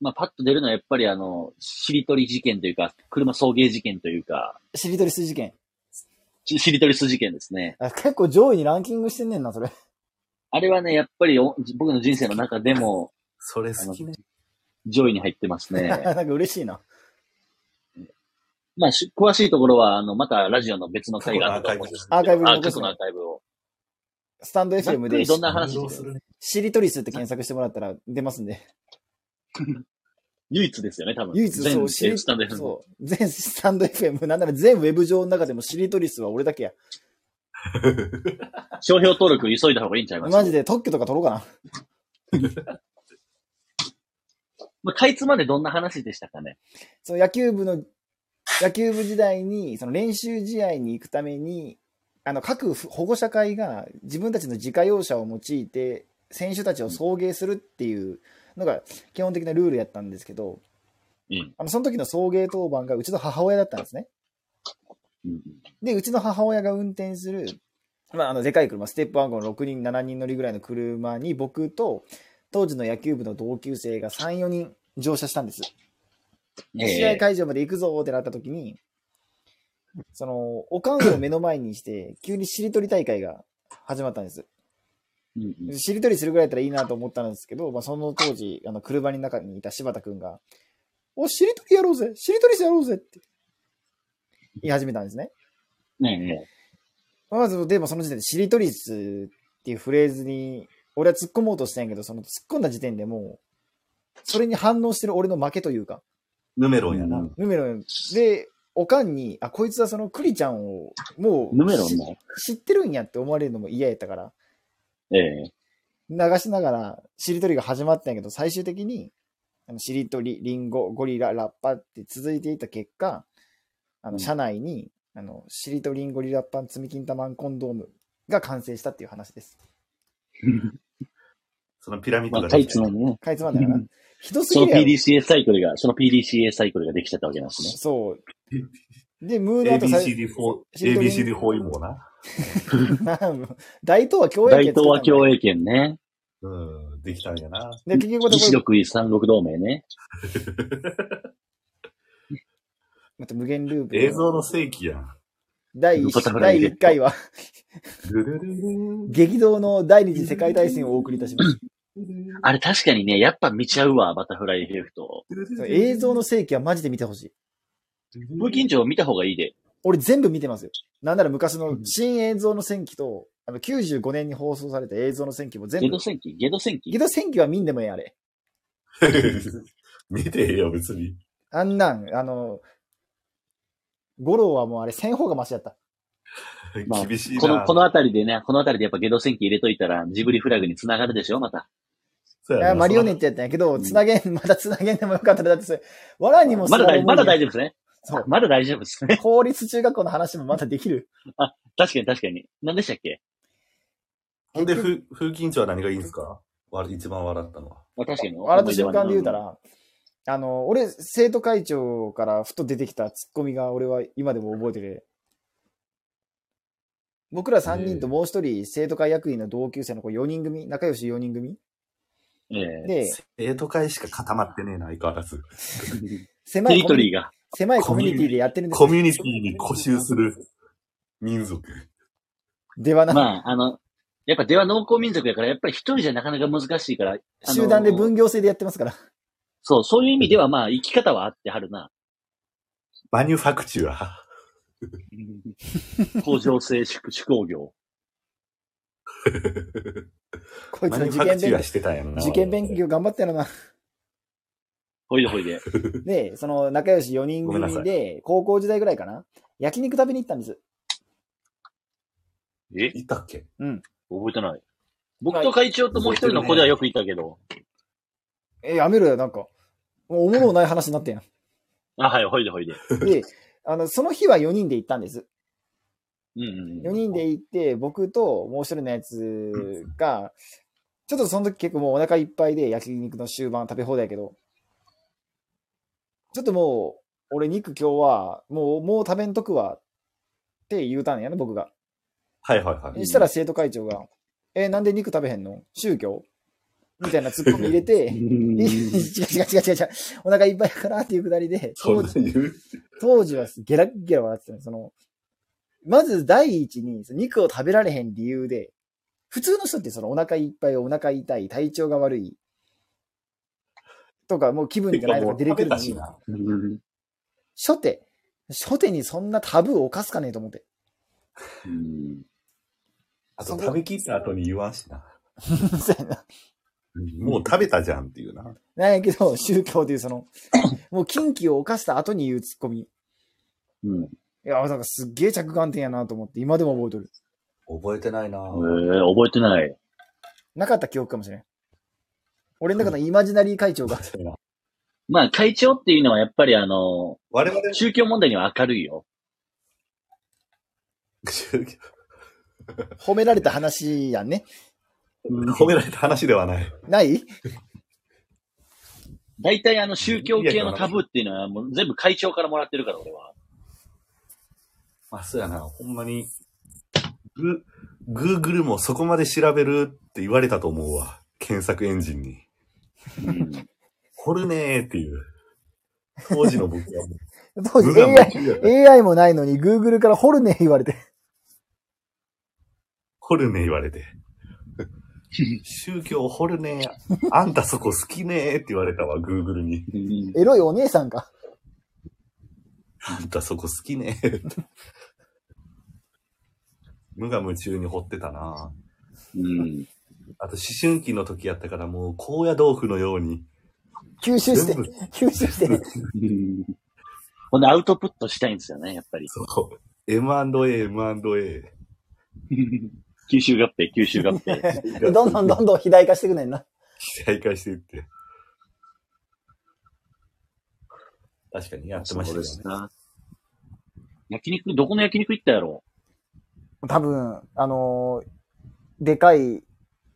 まあ、パッと出るのはやっぱりあの、しりとり事件というか、車送迎事件というか、しりとりす事件。ししりとりす事件ですね。あ結構上位にランキングしてんねんな、それ。あれはね、やっぱりお僕の人生の中でもそれ好きね。上位に入ってますね。なんか嬉しいな。まあ、し詳しいところは、あの、またラジオの別の回があったと思うんです。アーカイブにあ過去のアーカイブを。スタンド FM でどんな話運動する？ねしりとりすって検索してもらったら出ますんで。唯一ですよね、多分。唯一全そう、しりスタンド FM そう。全スタンド FM、なんなら全ウェブ上の中でもしりとり数は俺だけや。商標登録急いだ方がいいんちゃいます？マジで特許とか取ろうかな。まあ、かいつまでどんな話でしたかね？その野球部の、野球部時代に、その練習試合に行くために、あの、各保護者会が自分たちの自家用車を用いて、選手たちを送迎するっていうのが基本的なルールやったんですけど、うん。あの、その時の送迎当番がうちの母親だったんですね。うんで、うちの母親が運転する、まあ、あの、でかい車、ステップワゴン6人、7人乗りぐらいの車に僕と、当時の野球部の同級生が3、4人乗車したんです。え試合え会場まで行くぞってなった時に、その、おかんを目の前にして、急にしりとり大会が始まったんです。しりとりするぐらいだったらいいなと思ったんですけど、まあ、その当時、あの、車の中にいた柴田くんが、お、しりとりやろうぜしりとりやろうぜって言い始めたんですね。ねまず、でもその時点で、しりとりスっていうフレーズに、俺は突っ込もうとしたんやけど、その突っ込んだ時点でもう、それに反応してる俺の負けというか、ヌメロンやな。うんヌメロンで、おかんに、あ、こいつはそのクリちゃんを、もう、ヌメロンの。知ってるんやって思われるのも嫌やったから、ええ流しながら、しりとりが始まったんやけど、最終的に、あのしりとり、リンゴ、ゴリラ、ラッパって続いていった結果、あの、うん車内に、あの、しりとりんごリラッパン積み金玉ンコンドームが完成したっていう話です。そのピラミッドができたつまんでね。かいつまんだよな。ひどすそのぎるやろ。PDCA サイクルが、その PDCA サイクルができちゃったわけなんですね。そう。で、ムードアウトされ ABCD4、しりとり ABCD4 もな。大東は共栄 大東は共栄。栄圏ね。うん、できたんやな。で、結局これ、西六位三国同盟ね。また無限ループ。映像の世紀やん。第バタフライ第1回は、ルルルル激動の第二次世界大戦をお送りいたします。あれ確かにね、やっぱ見ちゃうわ、バタフライエフェクト。映像の世紀はマジで見てほしい。風緊張見た方がいいで。俺全部見てますよ。なんなら昔の新映像の戦記と、あの95年に放送された映像の戦記も全部ゲド。戦記？ゲド戦記？ゲド戦記は見んでもええあれ。見てええよ、別に。あんなん、あの、五郎はもうあれ戦法がマシやった。ま あ厳しいな。この、このあたりでね、このあたりでやっぱゲド戦記入れといたら、ジブリフラグに繋がるでしょ、また。いそうやなやマリオネットやったんやけど、つなげん、まだつなげんでもよかったら、だってそれ、わらにもまだ大、まだ大丈丈夫ですね。そう。まだ大丈夫ですね。公立中学校の話もまだできる。確かに確かに。何でしたっけ？ほんで、ふ風緊張は何がいいんですか？わ一番笑ったのは。まあ確かに。笑った瞬間で言うたら、あの、俺、生徒会長からふと出てきたツッコミが俺は今でも覚えてて、僕ら3人ともう一人生徒会役員の同級生の子4人組、仲良し4人組ええで、生徒会しか固まってねえな、相変わらず。狭テリいコミュニトリーが。狭いコミュニティでやってるんですよ。コミュニティに固執する民族。ではな、まあ、あの、やっぱ出は農耕民族やから、やっぱり一人じゃなかなか難しいから。集団で分業制でやってますから。そう、そういう意味ではまあ、生き方はあってはるな。マニュファクチュア。工場制宿手工業。こいつマの受験勉してたんな。受験勉強頑張ってやろな。ほいでほいで。で、その仲良し4人組で、高校時代ぐらいかな。焼肉食べに行ったんです。え？いたっけ？うん。覚えてない。僕と会長ともう一人の子ではよくいたけど。え、やめろよ、なんか。もうおもろない話になってんや あ、はい、ほいでほいで。ん。で、あの、その日は4人で行ったんです。うんうん4人で行って、僕ともう一人のやつが、ちょっとその時結構もうお腹いっぱいで焼肉の終盤食べ放題やけど、ちょっともう、俺肉今日は、もう、もう食べんとくわって言うたんやね、僕が。はいはいはい。そしたら生徒会長が、え、なんで肉食べへんの？宗教？みたいなツッコミ入れて、うん。違う違う違う違う違う、お腹いっぱいやからっていうくだりで、当時はゲラッゲラ笑ってたね。その、まず第一に、肉を食べられへん理由で、普通の人ってそのお腹いっぱい、お腹痛い、体調が悪い、とか、もう気分じゃないとか出てくるのに、な。うん初手、初手にそんなタブーを犯すかねえと思って。うんあと食べきった後に言わんしな。そうやなもう食べたじゃんっていうな。なんやけど、宗教というその、もう禁忌を犯した後に言うツッコミ。いうん。や、なんかすっげえ着眼点やなと思って、今でも覚えとる。覚えてないな。えー、覚えてない。なかった記憶かもしれん。俺の中のイマジナリー会長が、まあ、会長っていうのはやっぱりあの、我々、宗教問題には明るいよ。褒められた話やんね。褒められた話ではない。ない？大体あの宗教系のタブーっていうのはもう全部会長からもらってるから、俺は。まあ、そうやな。ほんまに、グ、グーグルもそこまで調べるって言われたと思うわ。検索エンジンに。うん掘るねーっていう。当時の僕はも 当時 AI。AI もないのに Google から掘るね言われて。掘るね言われて。宗教掘るねあんたそこ好きねーって言われたわ、グーグルに。うんエロいお姉さんか。あんたそこ好きね。無我夢中に掘ってたなうん。あと思春期の時やったからもう高野豆腐のように吸収して全部、吸収して。う んほんでアウトプットしたいんですよね、やっぱり。そう。M&A、M&A。吸収合併、吸収合併。どんどんどんどん肥大化していくねんな。再開していって。確かにやってましたよね。な。焼肉、どこの焼肉行ったやろ多分、あのーでかい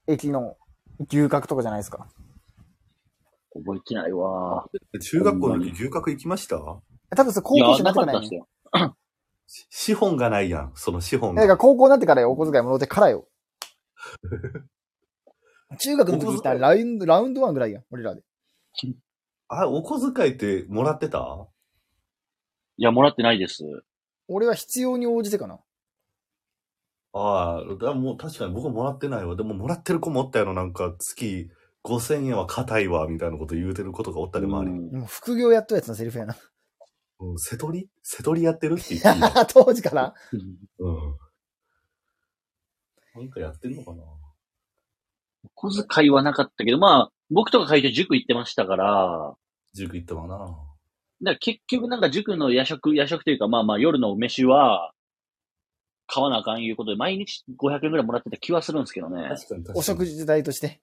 駅の牛角とかじゃないですか。覚えてないわ。中学校の時牛角行きました？多分それ高校生にななってからやねかったっすよ。し資本がないやん、その資本だかが。ら高校になってからよお小遣いもろてからよ。中学の時行ったらラウンド、ラウンドワンぐらいやん、俺らで。あ、お小遣いってもらってた？いや、もらってないです。俺は必要に応じてかな。ああ、だもう確かに僕もらってないわ。でももらってる子もおったやろ、なんか月5000円は硬いわ、みたいなこと言うてることがおったでもあり。うんもう副業やっとるやつのセリフやな。うん、瀬取り瀬取りやってるって言っていいの？当時から？うん。なんかやってんのかな？お小遣いはなかったけど、まあ、僕とか会長塾行ってましたから、塾行ったわな。だから結局なんか塾の夜食、夜食というかまあまあ夜の飯は、買わなあかんいうことで、毎日500円くらいもらってた気はするんですけどね。確かに確かに。お食事代として。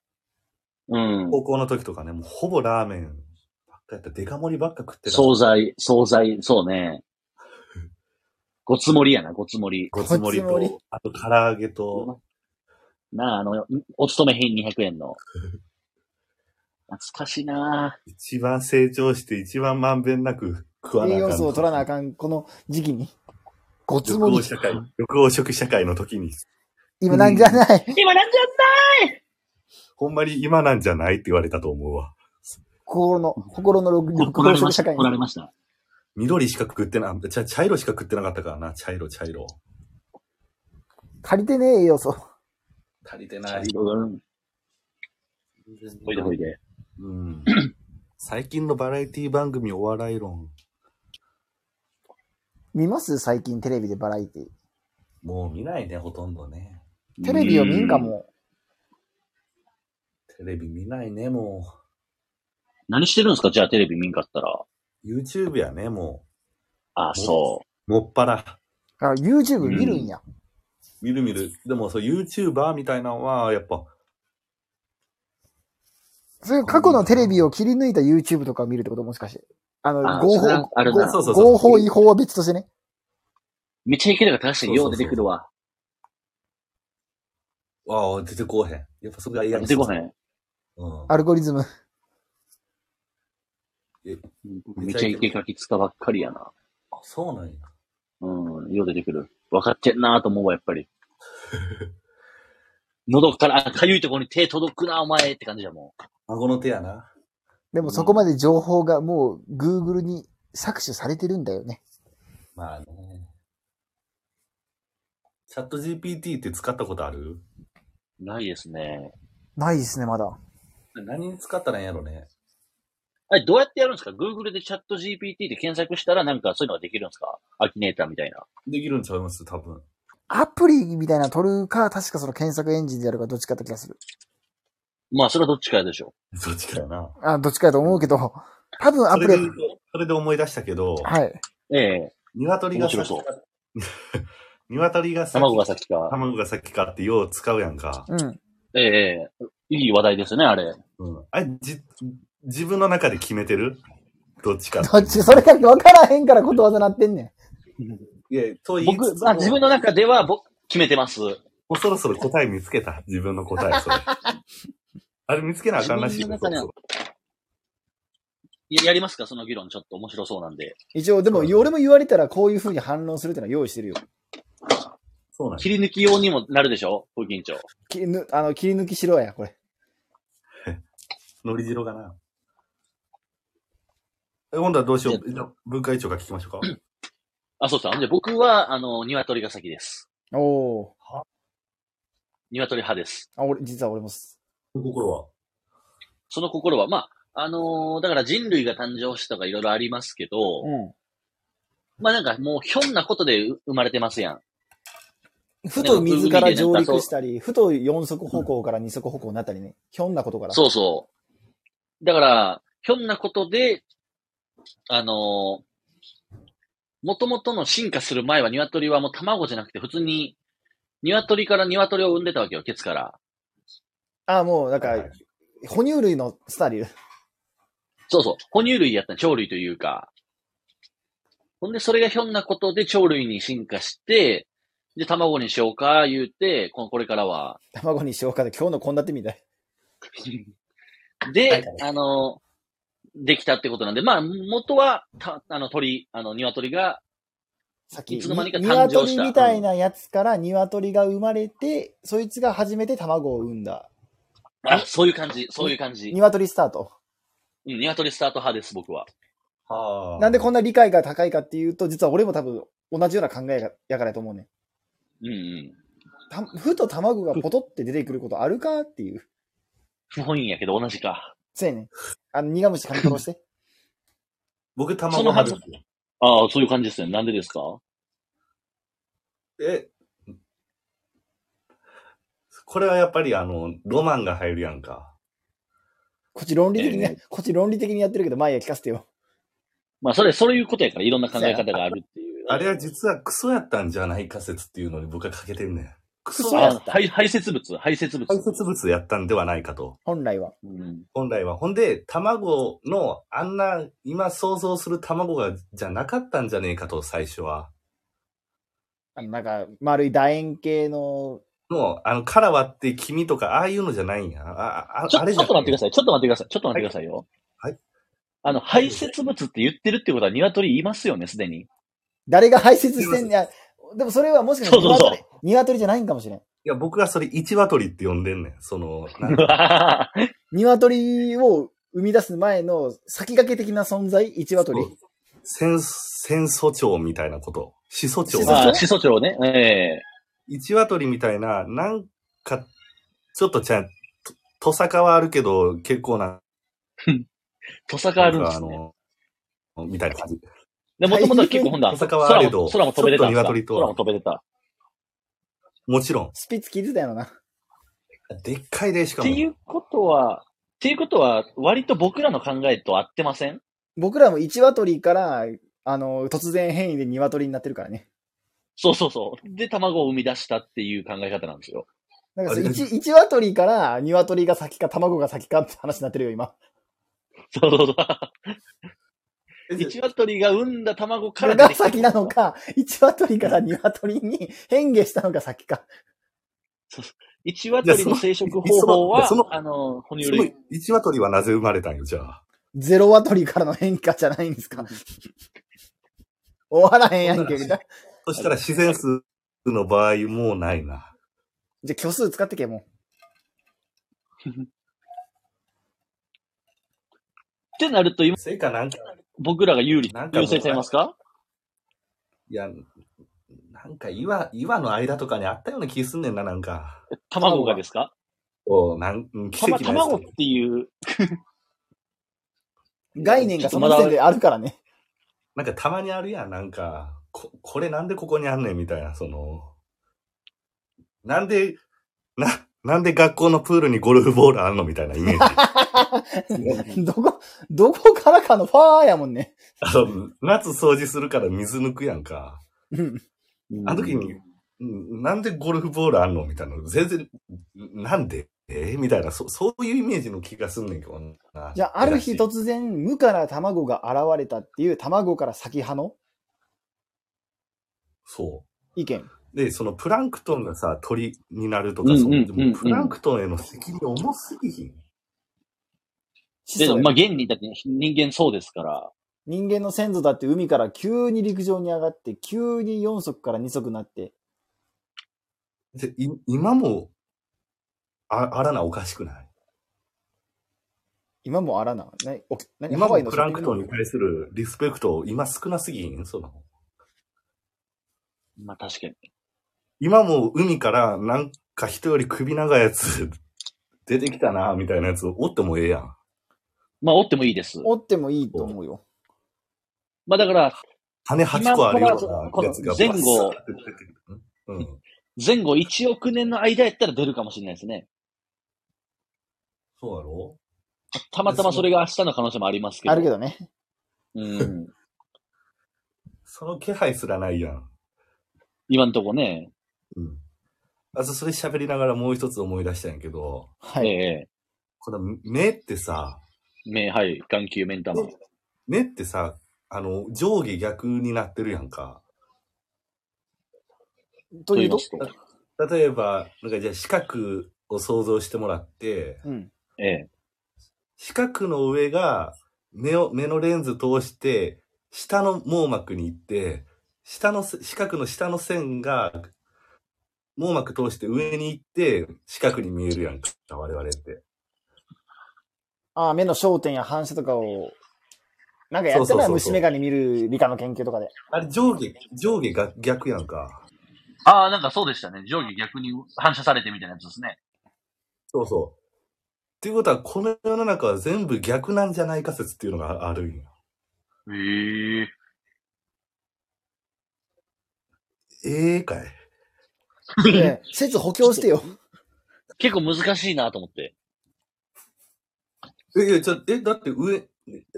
うん。高校の時とかね、もうほぼラーメンばっかやった。デカ盛りばっか食ってた。惣菜、惣菜、そうね。ごつ盛りやな、ごつ盛り。ごつ盛りごつ盛りと、あと唐揚げと、なあ、あの、お勤め品200円の。懐かしいな一番成長して一番まんべんなく食わな栄あかん。養素を取らなあかん、この時期に。ごつ緑盛り。黄社会、緑黄色社会の時に、今なんじゃない？今なんじほんまに今なんじゃないって言われたと思うわ。心の、心の緑緑怒ら。黄色社会に。怒られました。緑しか食ってな、じゃ茶色しか食ってなかったからな。茶色、茶色。足りてねえ栄養素。足りてない。うん。ほいでほいで。うん。最近のバラエティ番組お笑い論。見ます最近テレビでバラエティ？もう見ないね、ほとんどね。テレビを見んかも。テレビ見ないね、も何してるんですか？じゃあテレビ見んかったら。う。YouTube やね、も。あ、そうもっぱら。あ、YouTube 見るんや。見る見る。でも、そう、YouTuber みたいなのは、やっぱ、それ過去のテレビを切り抜いた YouTube とか見るってこともしかして。あの、合あそれは法、あるなそうそうそう合法違法は別としてね。う。めっちゃいけるが確かによう出てくるわ。ああ、出てこうへん。やっぱそれが嫌出てこへん。うん。アルゴリズム。めっちゃいけかきつかばっかりやな。あ、そうなんや。うん、よう出てくる。分かってんなと思うわ、やっぱり。喉から、あかゆいところに手届くな、お前って感じだも孫の手やな。でもそこまで情報がもう Google に搾取されてるんだよね。まあね。チャット GPT って使ったことある？ん。ないですね。ないですね、まだ。何に使ったらいいんやろね。あれ、どうやってやるんですか ?Google でチャット GPT で検索したらなんかそういうのができるんですか？アキネーターみたいな。できるんちゃいます？多分。アプリみたいなの取るか、確かその検索エンジンでやるかどっちかって気がする。まあ、それはどっちかでしょそっちかやな。あ、どっちかやと思うけど、多分アプリそれで、それで思い出したけど、はい。う。ええ鶏が先か。鶏が先卵が先か。卵が先かってよう使うやんか。うん。ええいい話題ですね、あれ。うん。あれ、じ、自分の中で決めてる？どっちか。どっち、それだけ分からへんからことわざなってんねん。いや、と言いつつ僕、あ自分の中では僕、決めてます。もうそろそろ答え見つけた。自分の答え、それ。あれ見つけなあかんらしいややりますか？その議論ちょっと面白そうなんで。一応、でも、俺も言われたらこういう風に反論するってのは用意してるよ。そうなんや切り抜き用にもなるでしょ？副緊張。切りぬ、あの、切り抜きしろや、これ。のり汁がな。え、今度はどうしよう？じゃあ文化委員長が聞きましょうか。あ、そうさ。じゃあ僕は、あの、鶏が先です。おお鶏派です。ー。あ、俺、実は俺もす。心は。その心は、まあ、あのーだから人類が誕生したとかいろいろありますけど、うまあなんかもうひょんなことでう生まれてますやん。ん。ふと水から上陸したり、ふと四足歩行から二足歩行になったりね。ひょんなことから。そうそう。だから、ひょんなことで、あのー元々の進化する前は鶏はもう卵じゃなくて普通に、鶏から鶏を産んでたわけよ、ケツから。あ、もう、なんかはい、哺乳類のスタイル。そうそう。哺乳類やった鳥類というか。ほんで、それがひょんなことで鳥類に進化して、で、卵にしようか、言うて、ここれからは。卵にしようかで今日の献立みたい。で、はいあの、できたってことなんで、まあ、元は、た、あの、鳥、あの、鶏が、さっき、いつの間にかに誕生した鶏みたいなやつから鶏が生まれて、そいつが初めて卵を産んだ。あ、そういう感じ、そういう感じ。鶏スタート？うん、鶏スタート派です、僕は。はあ。なんでこんな理解が高いかっていうと、実は俺も多分同じような考えがやからやと思うね。うんうん。たふと卵がポトって出てくることあるかっていう。不本意やけど同じか。そうやね。あの、苦虫噛み殺して。僕、卵派ですよ。ああ、そういう感じですね。なんでですか？え、これはやっぱりあの、ロマンが入るやんか。こっち論理的に、えこっち論理的にやってるけど、前や聞かせてよ。まあ、それ、そういうことやから、いろんな考え方があるっていう。あれは実はクソやったんじゃないか説っていうのに僕はかけてんねん。クソややあ排排泄物、排泄物。排泄物やったんではないかと。本来は。うん。本来は。ほんで、卵の、あんな、今想像する卵が、じゃなかったんじゃねえかと、最初は。あの、なんか、丸い楕円形の、の、あの、殻割って黄身とか、ああいうのじゃないんや。あ、あちょ、あれじゃちょっと待ってください。ちょっと待ってください。ちょっと待ってくださいよ。はい。あの、排泄物って言ってるってことは鶏いますよね、すでに。誰が排泄してんねや。でもそれはもしかしたらそうそうそう鶏鶏じゃないんかもしれん。いや、僕はそれ、一羽鳥って呼んでんねん。その、なんか 鶏を生み出す前の先駆け的な存在、一羽鳥。戦、戦争長みたいなこと。始祖長。始祖まあ、始祖鳥ね。ええ一話取りみたいな、なんか、ちょっとちゃん、と、とさかはあるけど、結構な、トサカあるんですね。みたいな感じ。で、もともと結構ほんだトサカはあれど、空も飛べてた鶏と空も飛べてた。もちろん。スピッツ聞いてたよな。でっかいでしかも。っていうことは、っていうことは、割と僕らの考えと合ってません？僕らも1羽鳥から、あの、突然変異で2羽鳥になってるからね。そうそうそう。で、卵を生み出したっていう考え方なんですよ。なんかあれ 1, 一羽鳥から2羽鳥が先か卵が先かって話になってるよ、今。そうそうそう。え一羽鳥が産んだ卵かこられが先なのか、1羽鳥から2羽鳥に変化したのが先か。一羽鳥の生殖方法はその、あの、哺乳類。一羽鳥はなぜ生まれたんよ、じゃあ。0羽鳥からの変化じゃないんですか。終わらへんやんけ、みたいな。そしたら自然数の場合もうないな。じゃあ、虚数使ってけ、も ってなると、今、せいかなんか、僕らが有利なん、か優勢されますか？いや、なんか岩、岩の間とかにあったような気すんねんな、なんか。卵がですか？おなんうん奇たま跡卵っていう、う。概念がその時点であるからね。なんかたまにあるやん、なんか、こ、これなんでここにあんねんみたいな、その、なんで、な、なんで学校のプールにゴルフボールあんのみたいなイメージ。どこ、どこからかのファーやもんね。あの、夏掃除するから水抜くやんか。うん。あの時に、うんなんでゴルフボールあんのみたいな。全然、なんで？えーみたいな、そ、そういうイメージの気がすんねんけどな。じゃあ、ある日突然、無から卵が現れたっていう卵から先派の？そ意見。う。で、そのプランクトンがさ、鳥になるとか、うんうんそのうんうんでもプランクトンへの責任重すぎひん。でも、まあ、現に、だって人間そうですから。人間の先祖だって海から急に陸上に上がって、急に4足から2足になって、で、い今も、あ、あらなおかしくない？今もあらな。なお何？今もプランクトンに対するリスペクト、今少なすぎん？その。まあ、確かに。今も海からなんか人より首長いやつ 出てきたな、みたいなやつおってもええやん。まあ、折ってもいいです。おってもいいと思うよ。まあ、だから、羽8個あるようなやつが前後バサッて出てくる。うん。前後1億年の間やったら出るかもしれないですね。そうやろ？たまたまそれが明日の可能性もありますけど。あるけどね。うん。その気配すらないやん。今んとこね。うん。あとそれ喋りながらもう一つ思い出したんやけど、はい。ええこの目ってさ、目、はい。眼球、目ん玉。目ってさ、あの、上下逆になってるやんか。というと言いますと。例えば、なんかじゃあ四角を想像してもらって、うん。ええ。四角の上が目を、目のレンズ通して、下の網膜に行って、下のせ、四角の下の線が、網膜通して上に行って、四角に見えるやんか、我々って。ああ、目の焦点や反射とかを、なんかやってないそうそうそうそう虫眼鏡見る理科の研究とかで。あれ上下、上下が逆やんか。ああ、なんかそうでしたね。上下逆に反射されてみたいなやつですね。そうそう。っていうことは、この世の中は全部逆なんじゃないか説っていうのがあるんよ。へえ。ええかい。で説補強してよ。結構難しいなと思って。え、いや、じゃ、え、だって上、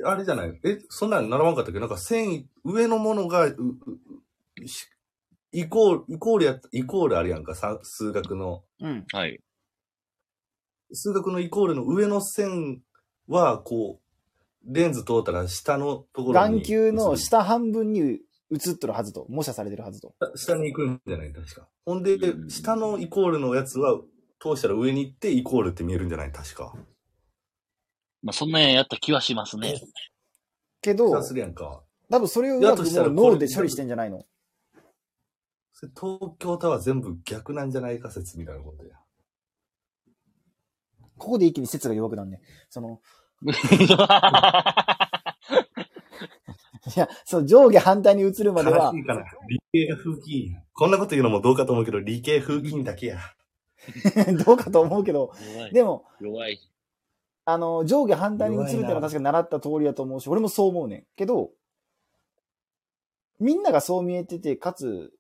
あれじゃない？え、そんなん習わんかったっけ？なんか線、上のものが、う、うしイコール、イコールや、イコールあるやんか、さ数学の。うん。はい。数学のイコールの上の線は、こう、レンズ通ったら下のところに。眼球の下半分に映っとるはずと。模写されてるはずと。下に行くんじゃない？確か。ほんでう、ん下のイコールのやつは、通したら上に行ってイコールって見えるんじゃない？確か。まあ、そんなんやった気はしますね。けど気が、するやんか。多分それをうだまくとしたらこれもう脳で処理してんじゃないのそれ東京タワー全部逆なんじゃないか説みたいなことや。ここで一気に説が弱くなんね。その、いや、そう、上下反対に移るまでは悲し、いかな。理系が風紀委員。こんなこと言うのもどうかと思うけど、理系風紀委員だけや。どうかと思うけど。でも、弱い。あの、上下反対に移るっていうのは確かに習った通りだと思うし、俺もそう思うねん。けど、みんながそう見えてて、かつ、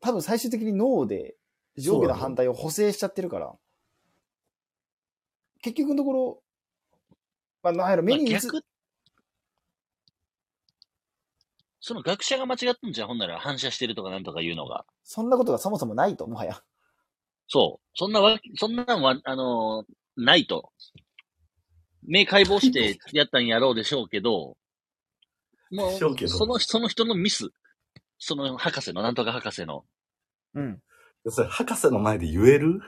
多分最終的に脳で上下の反対を補正しちゃってるから、結局のところ、まあ、なんやろ、まあ目に映逆、その学者が間違ったんじゃん、ほんなら反射してるとかなんとか言うのが。そんなことがそもそもないと、もはや。そう。そんなわけ、そんなんは、あのーないと。目解剖してやったんやろうでしょうけど、もう、その、その人のミス。その博士の、なんとか博士の。うん。それ、博士の前で言える？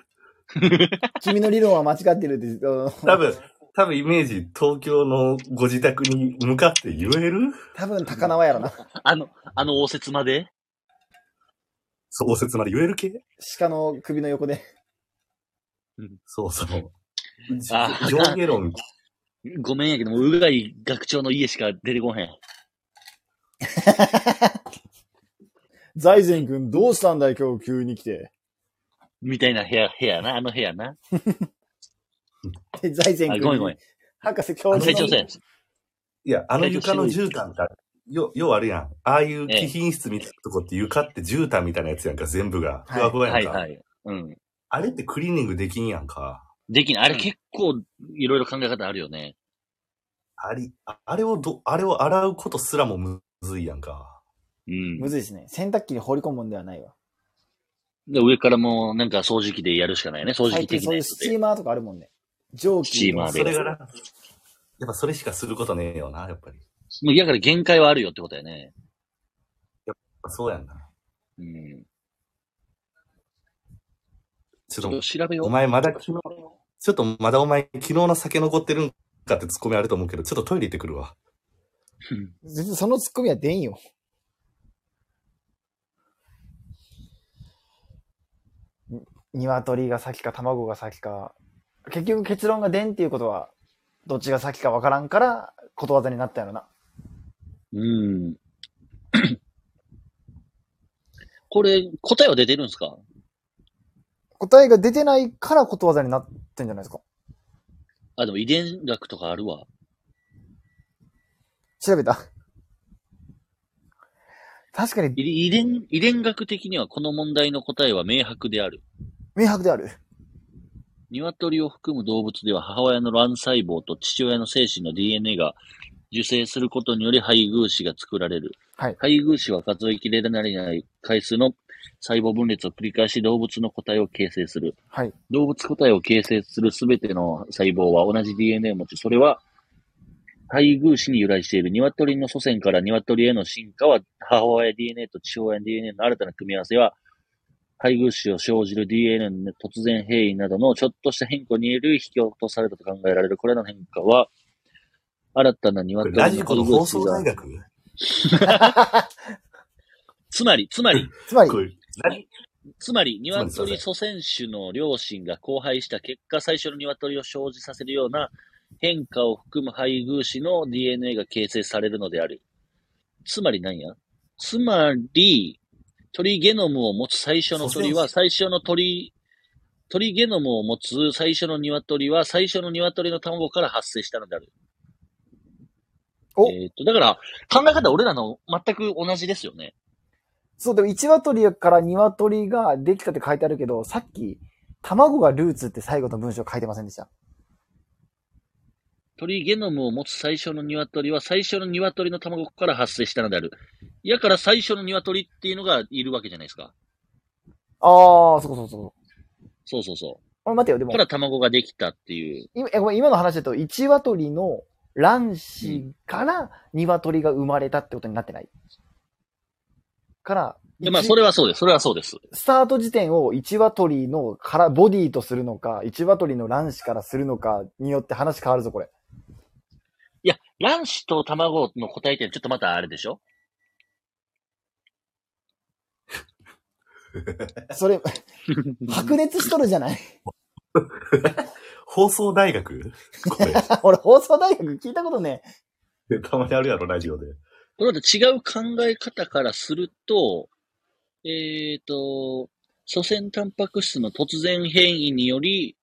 君の理論は間違ってるって、多分、多分イメージ、東京のご自宅に向かって言える？多分高輪やろな。あの、あの応接まで？創設まで言える系？鹿の首の横で。そうそう。あ上下論、ごめんやけども、うがい学長の家しか出てこへん。財前くんどうしたんだい今日急に来て。みたいな部屋、部屋な、あの部屋な。で財前あ、くんにごめんごめん。博士教授の成長せん。いや、あの床の絨毯って、よ、ようあるやん。ああいう貴賓室みたいなとこって床って絨毯みたいなやつやんか、全部が。ふわふわやんか。はいはい。うん。あれってクリーニングできんやんか。できない。あれ結構、いろいろ考え方あるよね。あり、ああれをど、あれを洗うことすらもむずいやんか。うん。むずいですね。洗濯機に放り込むもんではないわ。で、上からもうなんか掃除機でやるしかないね。掃除機的そういうスチなやつで。ーマーとかあるもんね。蒸気。スチーマーでそれがな、やっぱそれしかすることねえよな、やっぱり。もうだから限界はあるよってことやね。そうやんな。うん。ちょっと調べよう。お前まだ昨日、ちょっとまだお前昨日の酒残ってるんかってツッコミあると思うけど、ちょっとトイレ行ってくるわ。うん全然そのツッコミは出んよ。に鶏が先か卵が先か。結局結論が出んっていうことは、どっちが先かわからんから、ことわざになったやろな。うん。これ、答えは出てるんですか？答えが出てないからことわざになってんじゃないですか。あ、でも遺伝学とかあるわ。調べた確かに遺遺伝、遺伝学的にはこの問題の答えは明白である。明白である。鶏を含む動物では母親の卵細胞と父親の精子の DNA が受精することにより配偶子が作られる。はい配偶子は数えきれない回数の細胞分裂を繰り返し動物の個体を形成する。はい。動物個体を形成するすべての細胞は同じ DNA を持ち、それは配偶子に由来している。鶏の祖先から鶏への進化は、母親 DNA と父親 DNA の新たな組み合わせは、配偶子を生じる DNA の突然変異などのちょっとした変化により引き落とされたと考えられる。これらの変化は、新たなこ鶏れラジコの放送が大、学 つまり、つまり、つまり？つまり、鶏祖先種の両親が交配した結果、最初の鶏を生じさせるような変化を含む配偶子の DNA が形成されるのである。つまり何や？つまり、鳥ゲノムを持つ最初の鳥は、最初の鳥、鳥ゲノムを持つ最初の鶏は、最初の鶏の卵から発生したのである。おえっ、と、だから、考え方俺らの全く同じですよね。そう、でも一羽鳥から鶏ができたって書いてあるけど、さっき、卵がルーツって最後の文章書いてませんでした？鳥ゲノムを持つ最初の鶏は最初の鶏の卵から発生したのである。やから最初の鶏っていうのがいるわけじゃないですか。ああ、そうそうそう。そうそうそあ待てよ、でう。もか、ら卵ができたっていう。今えごめん今の話だと、一羽鳥の卵子から鶏が生まれたってことになってない。から、でまあ、一それはそうです。それはそうです。スタート時点を一羽鳥のから、ボディとするのか、一羽鳥の卵子からするのかによって話変わるぞ、これ。卵子と卵の答えってちょっとまたあれでしょ？それ、白熱しとるじゃない？放送大学？これ。俺、放送大学聞いたことねたまにあるやろ、ラジオで。これまた違う考え方からすると、えっ、と、祖先タンパク質の突然変異により、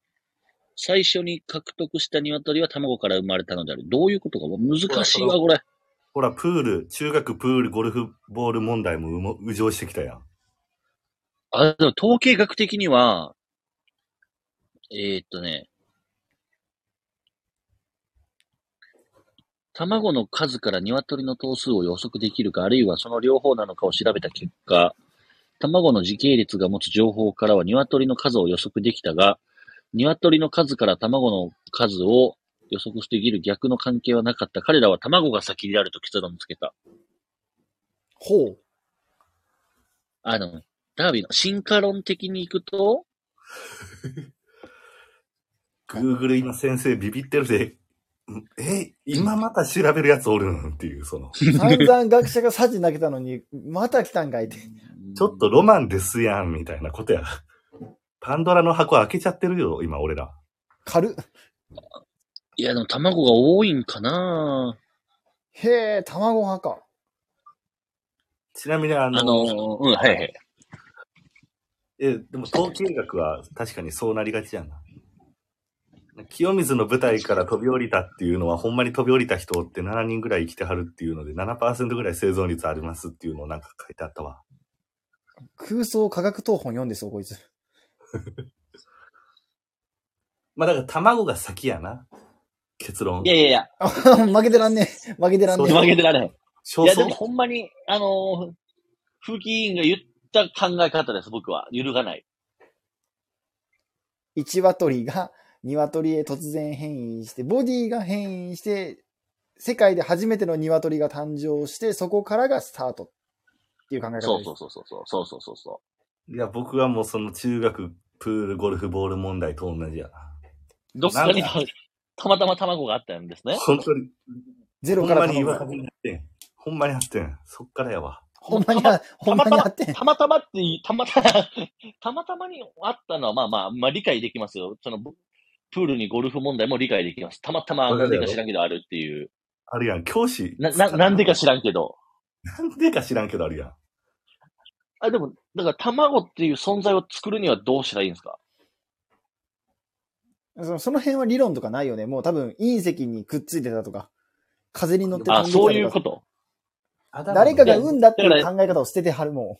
最初に獲得した鶏は卵から生まれたのである。どういうことか？難しいわ、これ。ほら、プール、中学プールゴルフボール問題もう上してきたやん。あ、でも統計学的には、えーっとね、卵の数から鶏の頭数を予測できるか、あるいはその両方なのかを調べた結果、卵の時系列が持つ情報からは鶏の数を予測できたが、鶏の数から卵の数を予測できる逆の関係はなかった。彼らは卵が先であると結論つけた。ほう。あの、ダービーの進化論的に行くと、Google 今先生ビビってるで、え、今また調べるやつおるんっていう、その、散々学者がサジ投げたのに、また来たんかいって。ちょっとロマンですやん、みたいなことや。パンドラの箱開けちゃってるよ、今俺ら。軽っ。いや、でも卵が多いんかなへえ、卵派か。ちなみにあの、あの、うん、はいはい。え、でも統計学は確かにそうなりがちやな。清水の舞台から飛び降りたっていうのは、ほんまに飛び降りた人って7人ぐらい生きてはるっていうので、7%ぐらい生存率ありますっていうのをなんか書いてあったわ。空想科学東本読んでそう、こいつ。まあだから卵が先やな。結論。いやいやいや、あ 負けてらんねえ。負けてらんねそう負けてられへん。いや、でもほんまに、あのー、風紀委員が言った考え方です、僕は。揺るがない。え。一羽鳥が鶏へ突然変異して、ボディが変異して、世界で初めての鶏が誕生して、そこからがスタートっていう考え方です。そうそうそうそうそう。そうそうそうそいや、僕はもうその中学プールゴルフボール問題と同じやな。う。どっかになんたたまたま卵があったんですね。本当に、ほんゼロから卵まに言われになってん。ほんまにあってん。そっからやわ。ほんまにあ、ほんまにあってん。たまたまってたまたま、たまたまにあったのは、まあまあ、まあ理解できますよ。その、プールにゴルフ問題も理解できます。たまたま、なんでか知らんけどあるっていう。あるやん。教師。な、な、なんでか知らんけど。なんでか知らんけどあるやん。あ、でも、だから卵っていう存在を作るにはどうしたらいいんですか？そのその辺は理論とかないよね。もう多分隕石にくっついてたとか、風に乗ってたとかそういうこと？誰かが産んだっていう考え方を捨ててはるも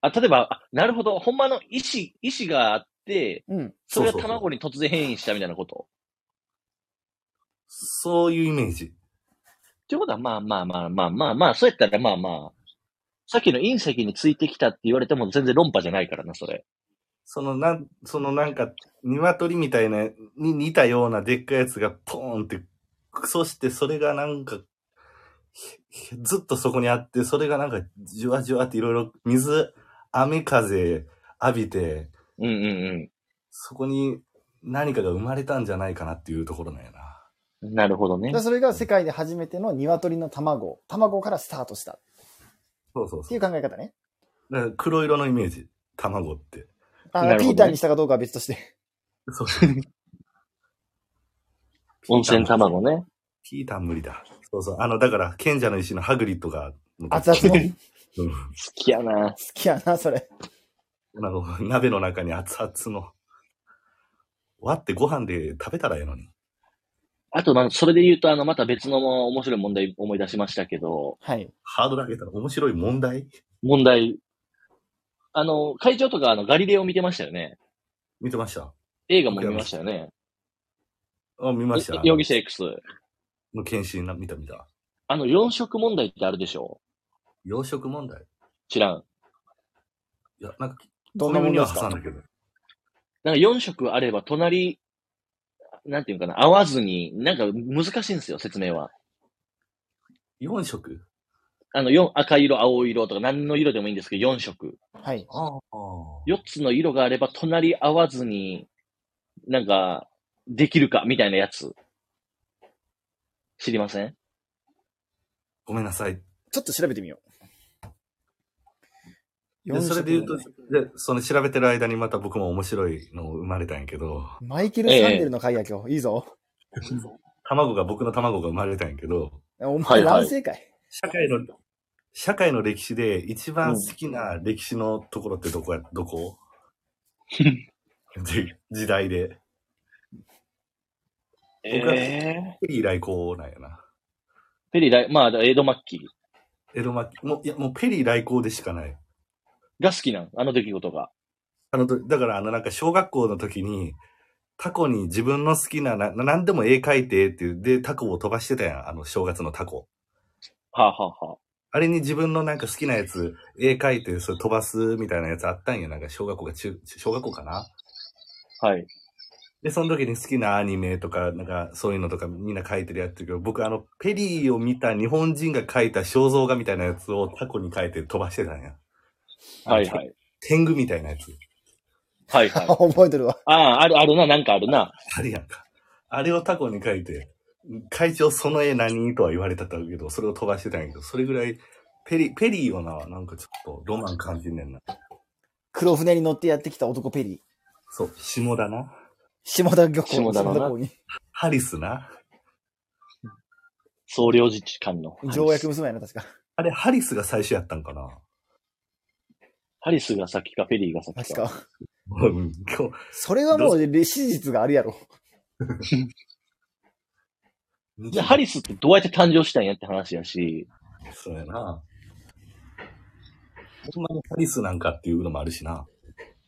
あ、例えば、あなるほど、ほんまの意志、意志があって、ん。うん。それが卵に突然変異したみたいなこと？そういうイメージ。ということは、まあまあまあまあまあまあ、そうやったらまあまあ、さっきの隕石についてきたって言われても全然論破じゃないからな、それ。そのなん、そのなんか、鶏みたいな、に似たようなでっかいやつがポーンって、そしてそれがなんか、ひずっとそこにあって、それがなんか、じわじわっていろいろ水、雨風浴びて、うんうんうん。そこに何かが生まれたんじゃないかなっていうところなんやな。なるほどね。それが世界で初めての鶏の卵。卵からスタートしたっそうそうそう。ていう考え方ね。だから黒色のイメージ。卵って。あねピーターにしたかどうかは別として。そう。温泉卵ね。ピーター無理だ。そうそう。あの、だから、賢者の石のハグリッドが、熱々の。好うん。好きやな。きやな、それ。あの、鍋の中に熱々の、割ってご飯で食べたらええのに。あと、まあ、それで言うと、あの、また別の面白い問題思い出しましたけど、はい。ハードル上げたら面白い問題？問題。あの、会長とか、あの、ガリレオ見てましたよね。見てました映画も見ましたよね。あ、見ました。い容疑者 X。の検診な、見た見た。あの、四色問題ってあるでしょ？養殖問題？知らん。いや、なんか、どんなも小耳には挟んだけど。なんか4色あれば隣、なんていうかな、合わずに、なんか難しいんですよ、説明は。4色？あの、四赤色、青色とか何の色でもいいんですけど、4色。はい。ああ。4つの色があれば隣合わずに、なんか、できるか、みたいなやつ。知りません？ごめんなさい。ちょっと調べてみよう。でそれで言うと、4色で、その調べてる間にまた僕も面白いの生まれたんやけど、マイケル・サンデルの回や今日。いいぞ。卵が、僕の卵が生まれたんやけど、お前はいはい男性かい。社会の、社会の歴史で一番好きな歴史のところってどこや、どこ？で 時代で。僕はえペリー来航なんやな。ー、ペリー来、まあ、江戸末期江戸末期。もう、いや、もうペリー来航でしかない。が好きなん？あの出来事が。あの、だからあの、なんか小学校の時に、タコに自分の好きな、な、なんでも絵描いてっていう、で、タコを飛ばしてたやん。あの、正月のタコ。はあ、はあはあ、あれに自分のなんか好きなやつ、絵描いて、それ飛ばすみたいなやつあったんや。なんか小学校が中、小学校かな？はい。で、その時に好きなアニメとか、なんかそういうのとかみんな描いてるやつけど、僕あの、ペリーを見た日本人が描いた肖像画みたいなやつをタコに描いて飛ばしてたんや。はいはい。天狗みたいなやつ。はいはい。覚えてるわ。ああ、あるあるな、なんかあるな。あるやんか。あれをタコに描いて、会長その絵何とは言われたんだけど、それを飛ばしてたんやけど、それぐらい、ペリ、ペリーはな、なんかちょっとロマン感じんねんな。黒船に乗ってやってきた男ペリー。そう、下田な。下田漁港。下田港に。ハリスな。総領事官の。条約娘やな、確か。あれ、ハリスが最初やったんかなハリスが先か、ペリーが先か。確か。うん、今日、それはもう史実があるやろ。で、ハリスってどうやって誕生したんやって話やし、そうやな。ほんまにハリスなんかっていうのもあるしな。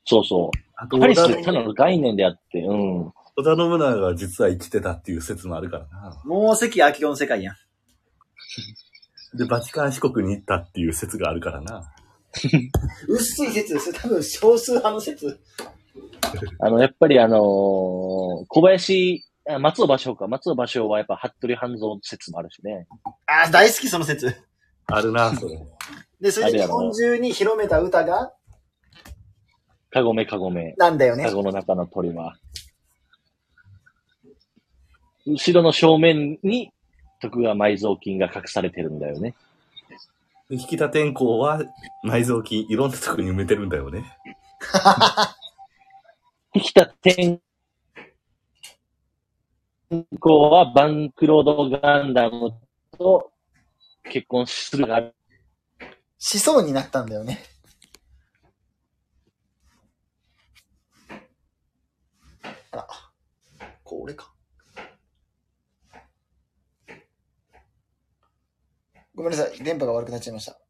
そうそあと、う。ハリスってただの概念であって、うん。織田信長が実は生きてたっていう説もあるからな。もう関明夫の世界やん。で、バチカン四国に行ったっていう説があるからな。薄い説です。多分少数派の説。あの、やっぱりあのー小林、あ松尾芭蕉か。松尾芭蕉はやっぱ服部半蔵説もあるしね。あー、大好きその説。あるな、それ。で、それで日本中に広めた歌が、かごめかごめ。なんだよねか。ごの中の鳥は。後ろの正面に徳川埋蔵金が隠されてるんだよね。で引田天功は埋蔵金いろんなとこに埋めてるんだよね。引田天功はバンクロードガンダムと結婚するが。しそうになったんだよね。あら、これか。ごめんなさい。電波が悪くなっちゃいました。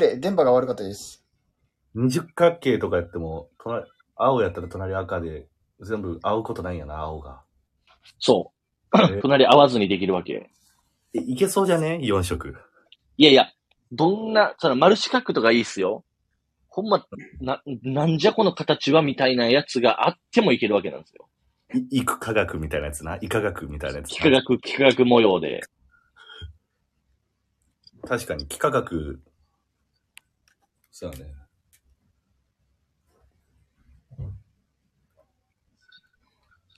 失礼、電波が悪かったです。二十角形とかやっても、隣、青やったら隣赤で、全部合うことないんやな、青が。そう。え？隣合わずにできるわけ。えいけそうじゃね ?4 色。いやいや、どんな、その丸四角とかいいっすよ。ほんま、な、なんじゃこの形はみたいなやつがあってもいけるわけなんですよ。い、幾科学みたいなやつな？幾何学みたいなやつな？幾何学、幾何学模様で。確かに、幾何学、そうだね。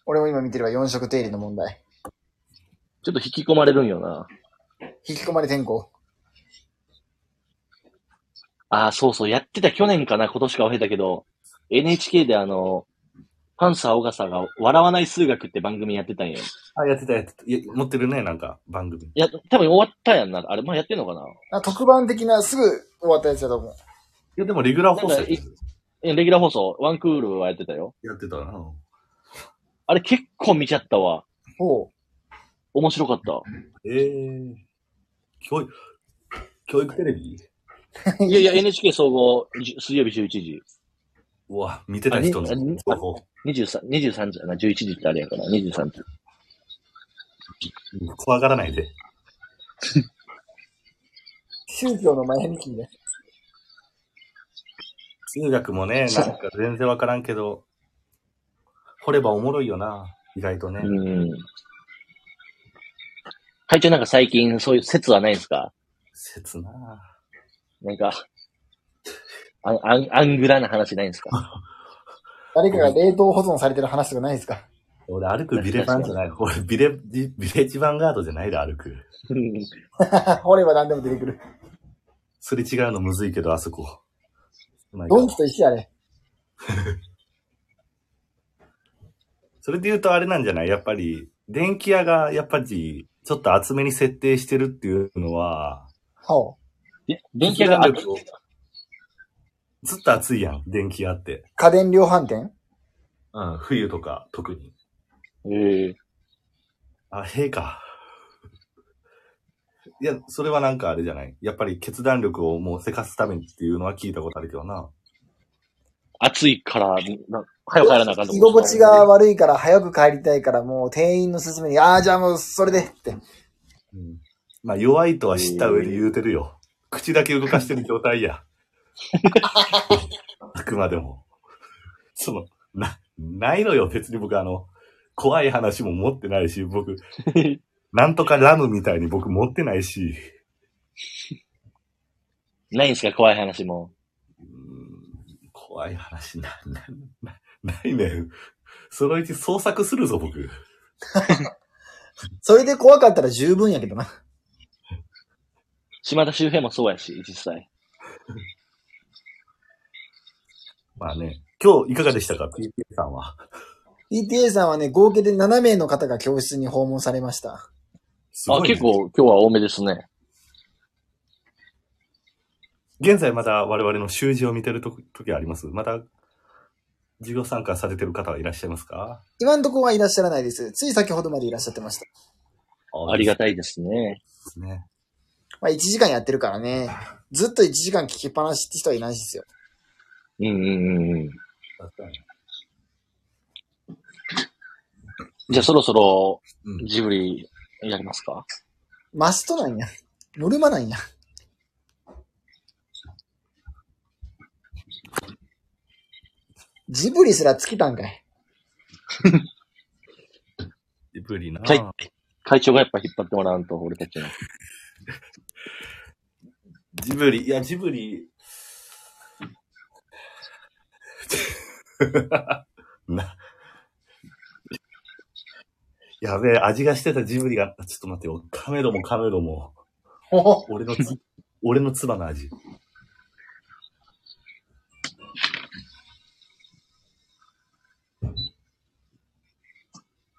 俺も今見てれば4色定理の問題。ちょっと引き込まれるんよな。引き込まれ天候。ああ、そうそう、やってた去年かな、今年か忘れたけど、NHK であの、パンサー・オガサが笑わない数学って番組やってたんよ。あ、やってたやってた。いや持ってるね、なんか、番組。いや、多分終わったやんな。あれ、まあ、やってんのかな？あ特番的なすぐ終わったやつだと思う。いや、でもレギュラー放送なんかいえレギュラー放送、ワンクールはやってたよ。やってたな。あれ結構見ちゃったわ。ほ面白かった。ええー。教育、教育テレビ？う。いやいや、NHK 総合、じ水曜日11時。うわ、見てた人のあに情報。23、23時やな、11時ってあれやから、23時。怖がらないで。宗教の前向きで。数学もね、なんか全然わからんけど、掘ればおもろいよな。意外とね。うん。会長なんか最近そういう説はないんですか？切ななんか、アンアンアングラな話ないんですか？誰かが冷凍保存されてる話とかないですか？俺、歩くビレバンじゃない。俺、ビレ、ビビレッジヴァンガードじゃないで歩く。掘れば何でも出てくる。すれ違うのむずいけど、あそこ。まあドンキと一緒やね。それで言うとあれなんじゃない？やっぱり、電気屋が、やっぱり、ちょっと厚めに設定してるっていうのは、ほで電気屋が、機動力をずっと暑いやん、電気屋って。う。家電量販店？うん、冬とか、特に。ええあ、へえか。いや、それはなんかあれじゃない？やっぱり決断力をもうせかすためにっていうのは聞いたことあるけどな。暑いから、な早く帰らなあかんと居心地が悪いから早く帰りたいからもう店員の勧めに、ああ、じゃあもうそれでって。うん。まあ弱いとは知った上で言うてるよ。口だけ動かしてる状態や。あくまでも。その、な、ないのよ。別に僕あの、怖い話も持ってないし、僕、なんとかラムみたいに僕持ってないし、ないんですか？怖い話も。怖い話な、な、な、ないねん。そのうち創作するぞ、僕。それで怖かったら十分やけどな。島田周平もそうやし、実際。まあね。今日いかがでしたか ?PTA さんは。PTA さんはね、合計で7名の方が教室に訪問されました。あ、すごいね結。構今日は多めですね。現在まだ我々の習字を見てると時あります？まだ授業参加されてる方はいらっしゃいますか？今んとこはいらっしゃらないです。つい先ほどまでいらっしゃってました。ありがたたいですね。いね。まあ1時間やってるからね。ずっと1時間聞きっぱなしって人はいないですよ。うんうんうんじゃあそろそろうん。ジブリやりますか？マストなんや。ノルマなんや。ジブリすら尽きたんかい。ジブリな、はい会長がやっぱ引っ張ってもらわんと、俺たちの。ジブリ、いや、ジブリ。な。やべえ、味がしてたジブリが、ちょっと待ってよ。カメドもカメドも。俺のつ、俺の唾の味。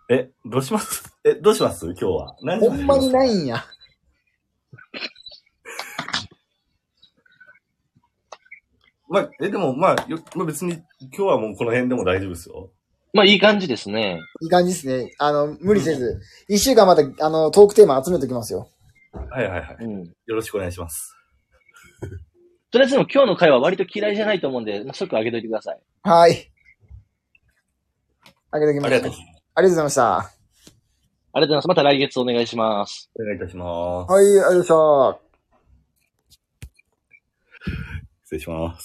え、どうします？え、どうします？今日は。何ほんまにないんや。まあ、え、でも、まあ、よまあ、別に、今日はもうこの辺でも大丈夫ですよ。まあいい感じですね。いい感じですね。あの、無理せず。一週間まで、あの、トークテーマ集めておきますよ。はいはいはい。うん。よろしくお願いします。とりあえずでも今日の回は割と嫌いじゃないと思うんで、まあ、即上げといてください。はい。あげておきます。ありがとうございます。ありがとうございました。ありがとうございます。また来月お願いします。お願いいたします。はい、ありがとうございました。失礼します。